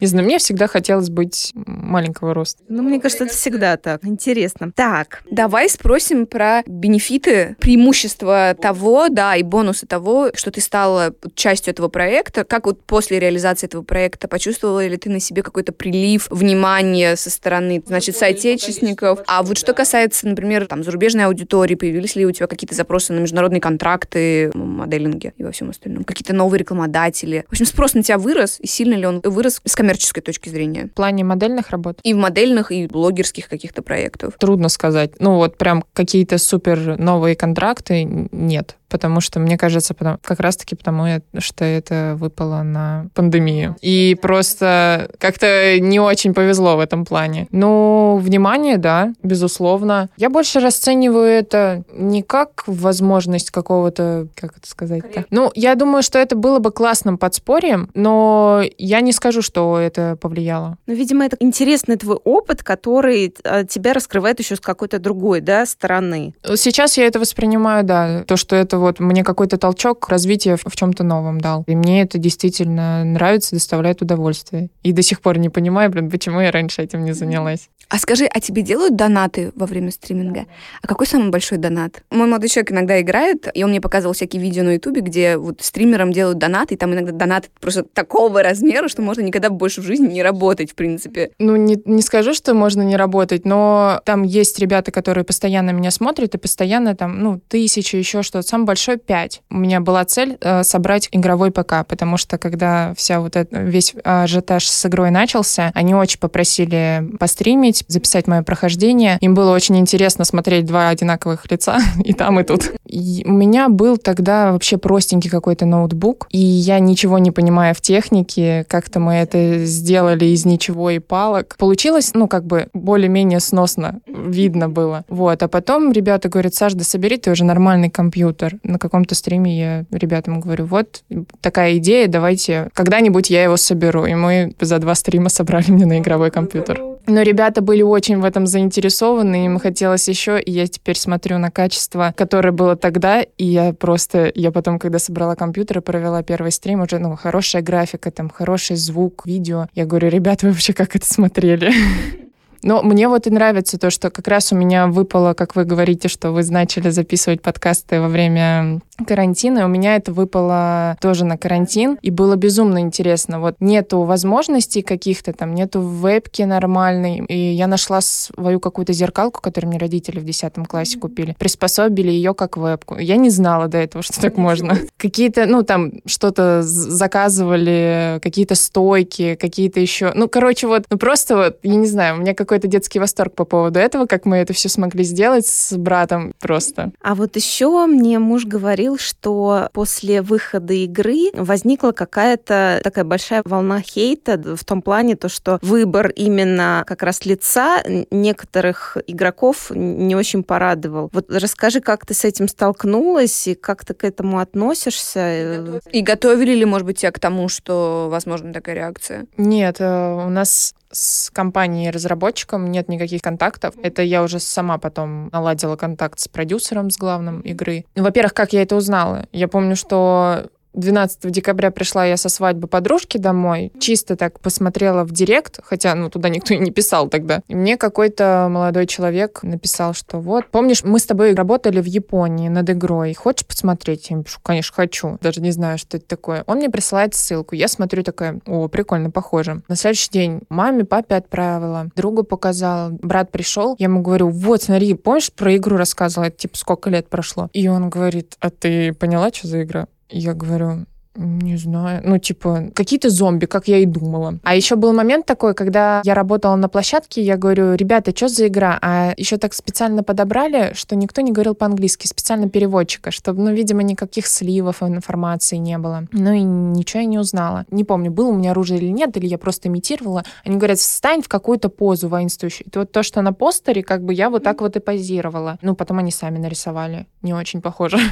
Не знаю, мне всегда хотелось быть маленького роста. Ну, мне кажется, это всегда так. Интересно. Так. Давай спросим про бенефиты, преимущества того, да, и бонусы того, что ты стала частью этого проекта. Как вот после реализации этого проекта почувствовала ли ты на себе какой-то прилив внимания со стороны, значит, соотечественников? А вот что касается, например, там, зарубежной аудитории, появились ли у тебя какие-то запросы на международные контракты, моделинге и во всем остальном? Какие-то новые рекламодатели? В общем, спрос на тебя вырос, и сильно ли он вырос с коммерческой точки зрения? В плане модельных работ? И в модельных, и блогерских каких-то проектов. Трудно сказать. Ну вот прям какие-то супер новые контракты нет потому что, мне кажется, потому, как раз-таки потому, что это выпало на пандемию. И просто как-то не очень повезло в этом плане. Ну, внимание, да, безусловно. Я больше расцениваю это не как возможность какого-то, как это сказать-то? Ну, я думаю, что это было бы классным подспорьем, но я не скажу, что это повлияло. Ну, видимо, это интересный твой опыт, который а, тебя раскрывает еще с какой-то другой, да, стороны. Сейчас я это воспринимаю, да, то, что это вот мне какой-то толчок развития в чем-то новом дал. И мне это действительно нравится, доставляет удовольствие. И до сих пор не понимаю, блин, почему я раньше этим не занялась. А скажи, а тебе делают донаты во время стриминга? А какой самый большой донат? Мой молодой человек иногда играет, и он мне показывал всякие видео на Ютубе, где вот стримерам делают донаты, и там иногда донаты просто такого размера, что можно никогда больше в жизни не работать, в принципе. Ну, не, не скажу, что можно не работать, но там есть ребята, которые постоянно меня смотрят, и постоянно там, ну, тысячи, еще что-то. Самый большой 5. У меня была цель э, собрать игровой ПК, потому что когда вся вот это, весь ажиотаж с игрой начался, они очень попросили постримить, записать мое прохождение. Им было очень интересно смотреть два одинаковых лица <laughs> и там, и тут. И у меня был тогда вообще простенький какой-то ноутбук, и я ничего не понимая в технике, как-то мы это сделали из ничего и палок. Получилось, ну, как бы более-менее сносно, видно было. Вот, а потом ребята говорят, Саш, да собери ты уже нормальный компьютер. На каком-то стриме я ребятам говорю, вот такая идея, давайте, когда-нибудь я его соберу. И мы за два стрима собрали мне на игровой компьютер. Но ребята были очень в этом заинтересованы, им хотелось еще, и я теперь смотрю на качество, которое было тогда, и я просто, я потом, когда собрала компьютер и провела первый стрим, уже, ну, хорошая графика, там, хороший звук, видео. Я говорю, ребята, вы вообще как это смотрели? <laughs> Но мне вот и нравится то, что как раз у меня выпало, как вы говорите, что вы начали записывать подкасты во время карантина. У меня это выпало тоже на карантин, и было безумно интересно. Вот нету возможностей каких-то там, нету вебки нормальной, и я нашла свою какую-то зеркалку, которую мне родители в 10 классе купили, приспособили ее как вебку. Я не знала до этого, что так можно. Какие-то, ну, там, что-то заказывали, какие-то стойки, какие-то еще... Ну, короче, вот, ну, просто вот, я не знаю, у меня какой-то детский восторг по поводу этого, как мы это все смогли сделать с братом просто. А вот еще мне муж говорил, что после выхода игры возникла какая-то такая большая волна хейта в том плане, то, что выбор именно как раз лица некоторых игроков не очень порадовал. Вот расскажи, как ты с этим столкнулась и как ты к этому относишься? И готовили ли, может быть, тебя к тому, что возможна такая реакция? Нет, э, у нас с компанией-разработчиком нет никаких контактов. Это я уже сама потом наладила контакт с продюсером, с главным игры. Во-первых, как я это узнала? Я помню, что 12 декабря пришла я со свадьбы подружки домой, чисто так посмотрела в директ, хотя, ну, туда никто и не писал тогда. И мне какой-то молодой человек написал, что вот, помнишь, мы с тобой работали в Японии над игрой, хочешь посмотреть? Я пишу, конечно, хочу. Даже не знаю, что это такое. Он мне присылает ссылку. Я смотрю такая, о, прикольно, похоже. На следующий день маме, папе отправила, другу показала, брат пришел, я ему говорю, вот, смотри, помнишь, про игру рассказывала, типа, сколько лет прошло? И он говорит, а ты поняла, что за игра? Я говорю, не знаю. Ну, типа, какие-то зомби, как я и думала. А еще был момент такой, когда я работала на площадке, я говорю, ребята, что за игра? А еще так специально подобрали, что никто не говорил по-английски, специально переводчика, чтобы, ну, видимо, никаких сливов информации не было. Ну и ничего я не узнала. Не помню, было у меня оружие или нет, или я просто имитировала. Они говорят, встань в какую-то позу воинствующую. И вот то, что на постере, как бы я вот так вот и позировала. Ну, потом они сами нарисовали. Не очень похоже. <laughs>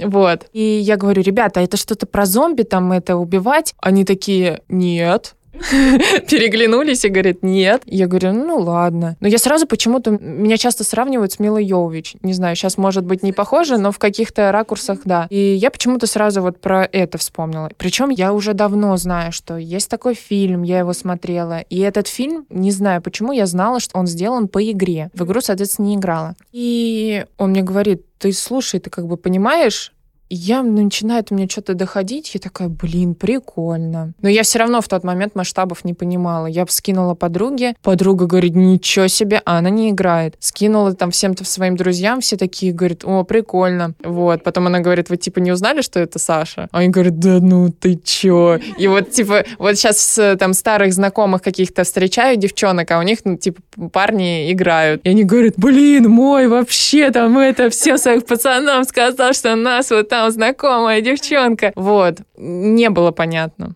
Вот. И я говорю, ребята, это что-то про зомби там это убивать? Они такие, нет. <laughs> Переглянулись и говорят, нет. Я говорю, ну ладно. Но я сразу почему-то, меня часто сравнивают с Милой Йовович. Не знаю, сейчас может быть не похоже, но в каких-то ракурсах, да. И я почему-то сразу вот про это вспомнила. Причем я уже давно знаю, что есть такой фильм, я его смотрела. И этот фильм, не знаю почему, я знала, что он сделан по игре. В игру, соответственно, не играла. И он мне говорит, ты слушай, ты как бы понимаешь, я начинает мне что-то доходить, я такая, блин, прикольно. Но я все равно в тот момент масштабов не понимала. Я скинула подруге, подруга говорит, ничего себе, а она не играет. Скинула там всем-то своим друзьям, все такие говорят, о, прикольно. Вот, потом она говорит, вы типа не узнали, что это Саша? А они говорят, да ну ты чё? И вот типа, вот сейчас там старых знакомых каких-то встречаю девчонок, а у них, ну, типа, парни играют. И они говорят, блин, мой вообще там это все своих пацанам сказал, что нас вот там знакомая девчонка. Вот. Не было понятно.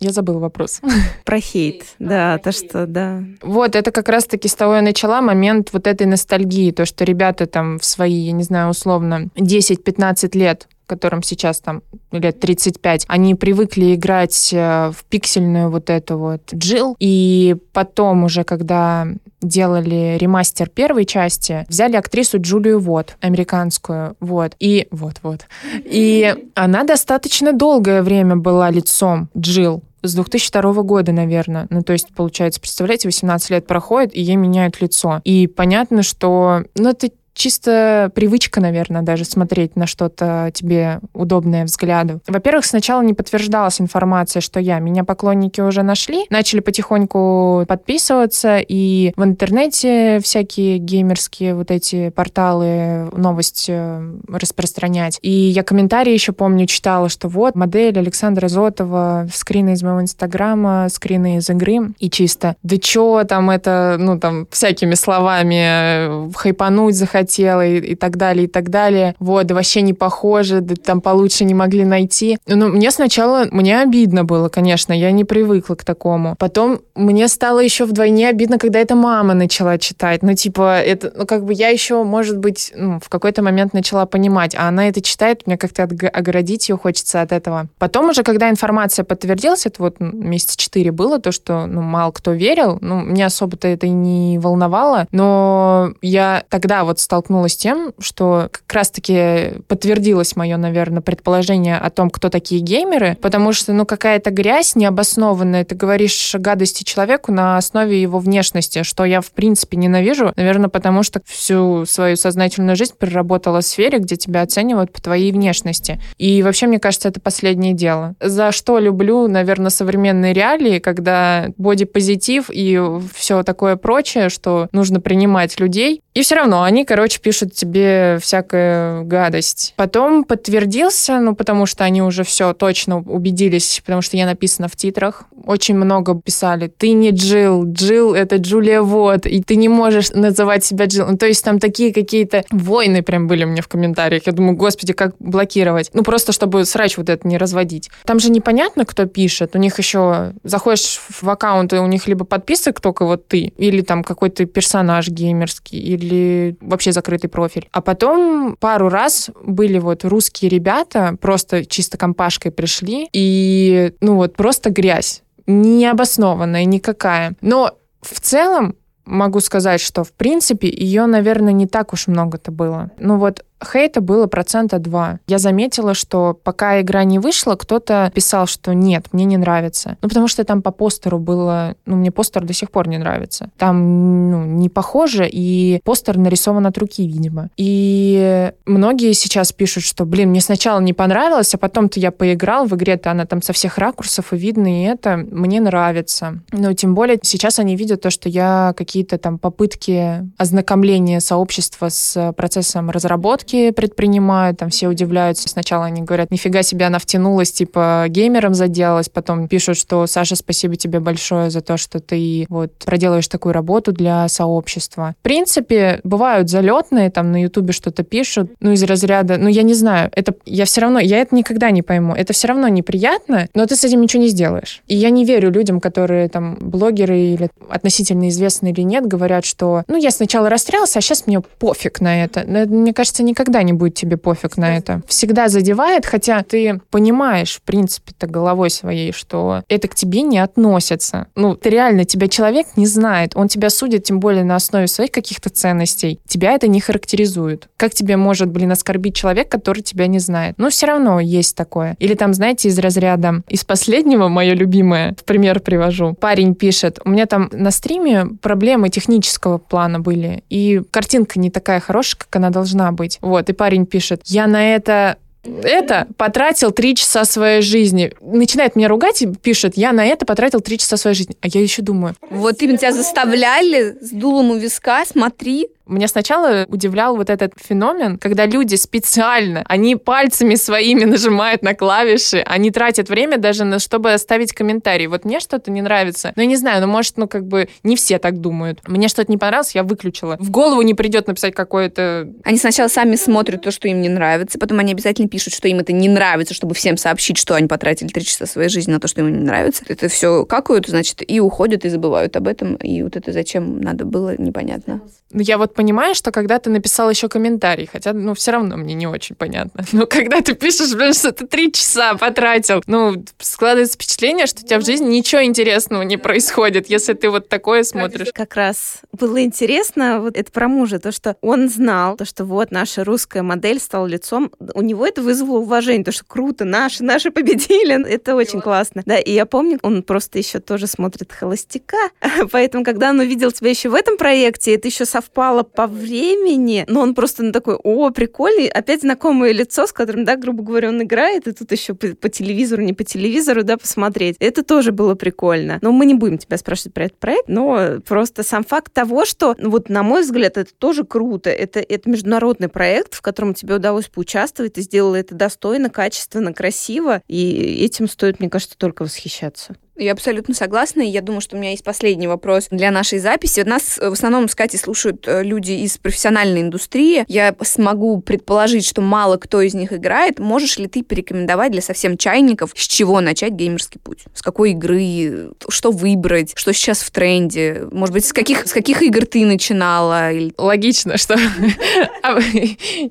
Я забыла вопрос. <laughs> Про хейт, да, то, что, да. Вот, это как раз-таки с того я начала момент вот этой ностальгии, то, что ребята там в свои, я не знаю, условно, 10-15 лет которым сейчас там лет 35, они привыкли играть э, в пиксельную вот эту вот Джил. И потом уже, когда делали ремастер первой части, взяли актрису Джулию Вот, американскую, вот, и вот-вот. И она достаточно долгое время была лицом Джил с 2002 года, наверное. Ну, то есть, получается, представляете, 18 лет проходит, и ей меняют лицо. И понятно, что, ну, это чисто привычка, наверное, даже смотреть на что-то тебе удобное взгляду. Во-первых, сначала не подтверждалась информация, что я. Меня поклонники уже нашли, начали потихоньку подписываться, и в интернете всякие геймерские вот эти порталы новость э, распространять. И я комментарии еще помню читала, что вот модель Александра Зотова, скрины из моего инстаграма, скрины из игры, и чисто, да чё там это, ну там всякими словами э, хайпануть, заходить хотела и, и так далее, и так далее. Вот, да вообще не похоже, да там получше не могли найти. Ну, мне сначала, мне обидно было, конечно, я не привыкла к такому. Потом мне стало еще вдвойне обидно, когда это мама начала читать. Ну, типа, это, ну, как бы я еще, может быть, ну, в какой-то момент начала понимать, а она это читает, мне как-то оградить ее хочется от этого. Потом уже, когда информация подтвердилась, это вот месяца четыре было, то, что, ну, мало кто верил, ну, мне особо-то это и не волновало, но я тогда вот столкнулась с тем, что как раз-таки подтвердилось мое, наверное, предположение о том, кто такие геймеры, потому что, ну, какая-то грязь необоснованная, ты говоришь гадости человеку на основе его внешности, что я, в принципе, ненавижу, наверное, потому что всю свою сознательную жизнь переработала в сфере, где тебя оценивают по твоей внешности. И вообще, мне кажется, это последнее дело. За что люблю, наверное, современные реалии, когда бодипозитив и все такое прочее, что нужно принимать людей, и все равно они, короче, пишут тебе всякую гадость. Потом подтвердился, ну, потому что они уже все точно убедились, потому что я написана в титрах. Очень много писали, ты не Джил, Джил это Джулия Вот, и ты не можешь называть себя Джил. Ну, то есть там такие какие-то войны прям были мне в комментариях. Я думаю, господи, как блокировать? Ну, просто чтобы срач вот это не разводить. Там же непонятно, кто пишет. У них еще заходишь в аккаунт, и у них либо подписок только вот ты, или там какой-то персонаж геймерский, или или закрытый профиль. А потом пару раз были вот русские ребята, просто чисто компашкой пришли, и, ну вот, просто грязь. Необоснованная никакая. Но в целом могу сказать, что, в принципе, ее, наверное, не так уж много-то было. Ну вот хейта было процента два. Я заметила, что пока игра не вышла, кто-то писал, что нет, мне не нравится. Ну, потому что там по постеру было... Ну, мне постер до сих пор не нравится. Там, ну, не похоже, и постер нарисован от руки, видимо. И многие сейчас пишут, что, блин, мне сначала не понравилось, а потом-то я поиграл в игре-то, она там со всех ракурсов и видно, и это мне нравится. Но тем более сейчас они видят то, что я какие-то там попытки ознакомления сообщества с процессом разработки предпринимаю, там все удивляются. Сначала они говорят, нифига себе, она втянулась, типа геймером заделалась, потом пишут, что Саша, спасибо тебе большое за то, что ты вот проделаешь такую работу для сообщества. В принципе, бывают залетные, там на Ютубе что-то пишут, ну из разряда, ну я не знаю, это я все равно, я это никогда не пойму, это все равно неприятно, но ты с этим ничего не сделаешь. И я не верю людям, которые там блогеры или относительно известные или нет, говорят, что ну я сначала расстрелялся, а сейчас мне пофиг на это. Мне кажется, никогда не будет тебе пофиг на это. Всегда задевает, хотя ты понимаешь, в принципе-то, головой своей, что это к тебе не относится. Ну, ты реально, тебя человек не знает, он тебя судит, тем более на основе своих каких-то ценностей. Тебя это не характеризует. Как тебе может, блин, оскорбить человек, который тебя не знает? Ну, все равно есть такое. Или там, знаете, из разряда, из последнего, мое любимое, в пример привожу. Парень пишет, у меня там на стриме проблемы технического плана были, и картинка не такая хорошая, как она должна быть. Вот, и парень пишет, я на это это потратил три часа своей жизни. Начинает меня ругать и пишет, я на это потратил три часа своей жизни. А я еще думаю. Вот именно тебя заставляли с дулом у виска, смотри, меня сначала удивлял вот этот феномен, когда люди специально, они пальцами своими <laughs> нажимают на клавиши, они тратят время даже на, чтобы оставить комментарий. Вот мне что-то не нравится. Ну, я не знаю, ну, может, ну, как бы не все так думают. Мне что-то не понравилось, я выключила. В голову не придет написать какое-то... Они сначала сами смотрят то, что им не нравится, потом они обязательно пишут, что им это не нравится, чтобы всем сообщить, что они потратили три часа своей жизни на то, что им не нравится. Это все какают, значит, и уходят, и забывают об этом. И вот это зачем надо было, непонятно. Ну, я вот понимаю, что когда ты написал еще комментарий, хотя, ну, все равно мне не очень понятно. <laughs> Но когда ты пишешь, блин, что ты три часа потратил, ну, складывается впечатление, что у тебя в жизни ничего интересного не происходит, если ты вот такое смотришь. Как раз было интересно, вот это про мужа, то, что он знал, то, что вот наша русская модель стала лицом, у него это вызвало уважение, то, что круто, наши, наши победили, <laughs> это очень классно. Да, и я помню, он просто еще тоже смотрит «Холостяка», <laughs> поэтому, когда он увидел тебя еще в этом проекте, это еще со совпало по времени, но он просто на такой, о, прикольный, опять знакомое лицо, с которым, да, грубо говоря, он играет, и тут еще по, по телевизору, не по телевизору, да, посмотреть. Это тоже было прикольно. Но мы не будем тебя спрашивать про этот проект, но просто сам факт того, что, ну, вот, на мой взгляд, это тоже круто. Это, это международный проект, в котором тебе удалось поучаствовать, ты сделала это достойно, качественно, красиво, и этим стоит, мне кажется, только восхищаться. Я абсолютно согласна. И я думаю, что у меня есть последний вопрос для нашей записи. Нас э, в основном Катей слушают э, люди из профессиональной индустрии. Я смогу предположить, что мало кто из них играет. Можешь ли ты порекомендовать для совсем чайников, с чего начать геймерский путь? С какой игры? Что выбрать? Что сейчас в тренде? Может быть, с каких, с каких игр ты начинала? Логично, что <laughs> а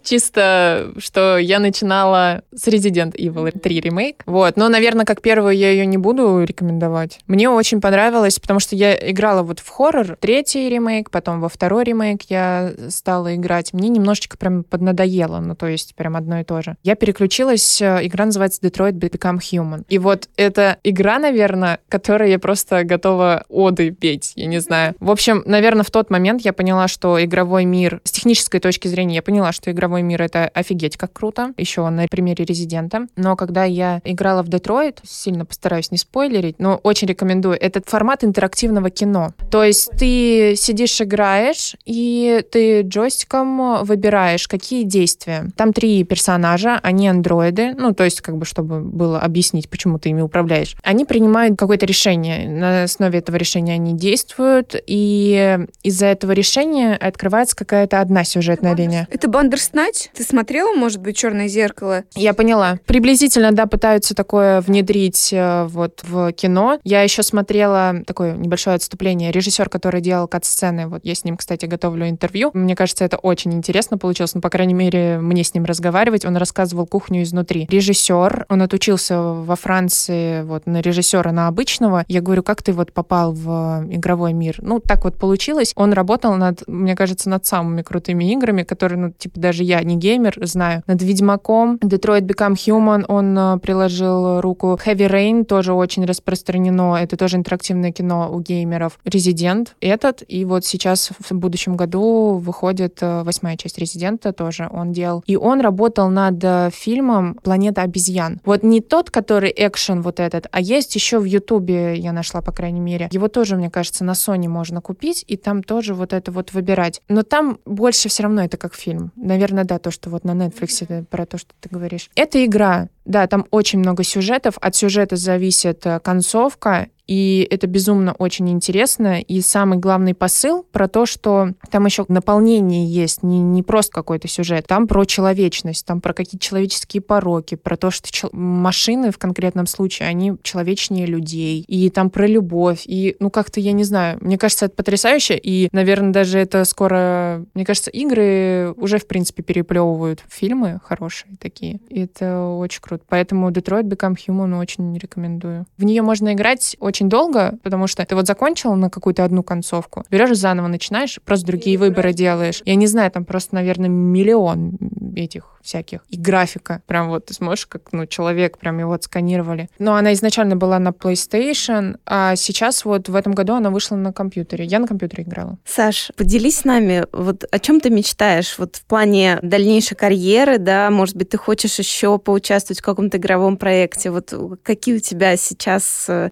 чисто, что я начинала с Resident Evil 3 ремейк. Вот. Но, наверное, как первую я ее не буду рекомендовать рекомендовать. Мне очень понравилось, потому что я играла вот в хоррор, третий ремейк, потом во второй ремейк я стала играть. Мне немножечко прям поднадоело, ну то есть прям одно и то же. Я переключилась, э, игра называется Detroit Become Human. И вот эта игра, наверное, которой я просто готова оды петь, я не знаю. В общем, наверное, в тот момент я поняла, что игровой мир, с технической точки зрения, я поняла, что игровой мир — это офигеть как круто, еще на примере Резидента. Но когда я играла в Детройт, сильно постараюсь не спойлерить, но очень рекомендую. Этот формат интерактивного кино. То есть ты сидишь, играешь, и ты джойстиком выбираешь, какие действия. Там три персонажа, они андроиды, ну, то есть как бы, чтобы было объяснить, почему ты ими управляешь. Они принимают какое-то решение. На основе этого решения они действуют, и из-за этого решения открывается какая-то одна сюжетная это линия. Это Бандерснач? Ты смотрела, может быть, «Черное зеркало»? Я поняла. Приблизительно, да, пытаются такое внедрить э, вот в кино кино. Я еще смотрела такое небольшое отступление. Режиссер, который делал кат-сцены, вот я с ним, кстати, готовлю интервью. Мне кажется, это очень интересно получилось. Ну, по крайней мере, мне с ним разговаривать. Он рассказывал кухню изнутри. Режиссер, он отучился во Франции вот на режиссера, на обычного. Я говорю, как ты вот попал в игровой мир? Ну, так вот получилось. Он работал над, мне кажется, над самыми крутыми играми, которые, ну, типа, даже я, не геймер, знаю. Над Ведьмаком, Detroit Become Human он э, приложил руку. Heavy Rain тоже очень распространено. Это тоже интерактивное кино у геймеров. Резидент этот. И вот сейчас в будущем году выходит э, восьмая часть Резидента тоже он делал. И он работал над э, фильмом «Планета обезьян». Вот не тот, который экшен вот этот, а есть еще в Ютубе, я нашла, по крайней мере. Его тоже, мне кажется, на Sony можно купить, и там тоже вот это вот выбирать. Но там больше все равно это как фильм. Наверное, да, то, что вот на Netflix, про то, что ты говоришь. Это игра, да, там очень много сюжетов. От сюжета зависит э, концовка, и это безумно очень интересно. И самый главный посыл про то, что там еще наполнение есть, не, не просто какой-то сюжет. Там про человечность, там про какие-то человеческие пороки, про то, что чел- машины в конкретном случае, они человечнее людей. И там про любовь. И, ну, как-то, я не знаю, мне кажется, это потрясающе. И, наверное, даже это скоро... Мне кажется, игры уже, в принципе, переплевывают фильмы хорошие такие. И это очень круто. Поэтому Detroit Become Human очень рекомендую. В нее можно играть очень долго, потому что ты вот закончил на какую-то одну концовку, берешь заново, начинаешь, просто другие выборы делаешь. Я не знаю, там просто, наверное, миллион этих всяких. И графика. Прям вот ты сможешь, как ну, человек, прям его отсканировали. Но она изначально была на PlayStation, а сейчас вот в этом году она вышла на компьютере. Я на компьютере играла. Саш, поделись с нами, вот о чем ты мечтаешь вот в плане дальнейшей карьеры, да, может быть, ты хочешь еще поучаствовать в каком-то игровом проекте. Вот какие у тебя сейчас э,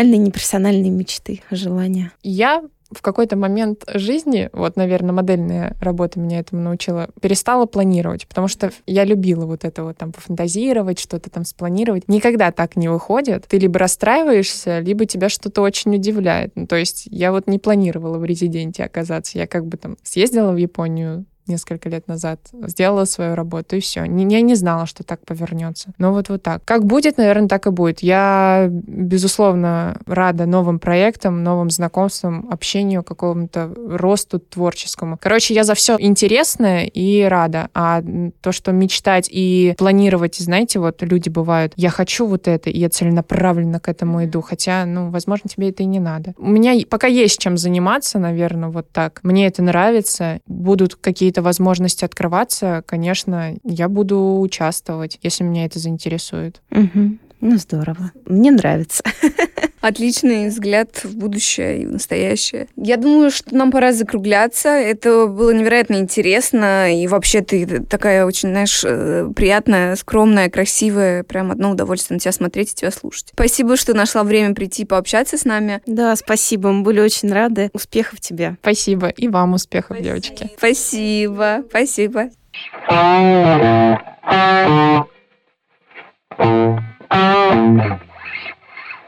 профессиональные, непрофессиональные мечты, желания? Я в какой-то момент жизни, вот, наверное, модельная работа меня этому научила, перестала планировать, потому что я любила вот это вот там пофантазировать, что-то там спланировать. Никогда так не выходит. Ты либо расстраиваешься, либо тебя что-то очень удивляет. Ну, то есть я вот не планировала в резиденте оказаться. Я как бы там съездила в Японию, несколько лет назад. Сделала свою работу, и все. Я не знала, что так повернется. Но вот вот так. Как будет, наверное, так и будет. Я, безусловно, рада новым проектам, новым знакомствам, общению, какому-то росту творческому. Короче, я за все интересное и рада. А то, что мечтать и планировать, знаете, вот люди бывают, я хочу вот это, и я целенаправленно к этому иду. Хотя, ну, возможно, тебе это и не надо. У меня пока есть чем заниматься, наверное, вот так. Мне это нравится. Будут какие-то какие-то возможности открываться, конечно, я буду участвовать, если меня это заинтересует. Угу. Ну, здорово. Мне нравится. <laughs> Отличный взгляд в будущее и в настоящее. Я думаю, что нам пора закругляться. Это было невероятно интересно. И вообще ты такая очень, знаешь, э, приятная, скромная, красивая. Прям одно удовольствие на тебя смотреть и тебя слушать. Спасибо, что нашла время прийти пообщаться с нами. Да, спасибо. Мы были очень рады. Успехов тебе. Спасибо. И вам успехов, спасибо. девочки. Спасибо. Спасибо. Um...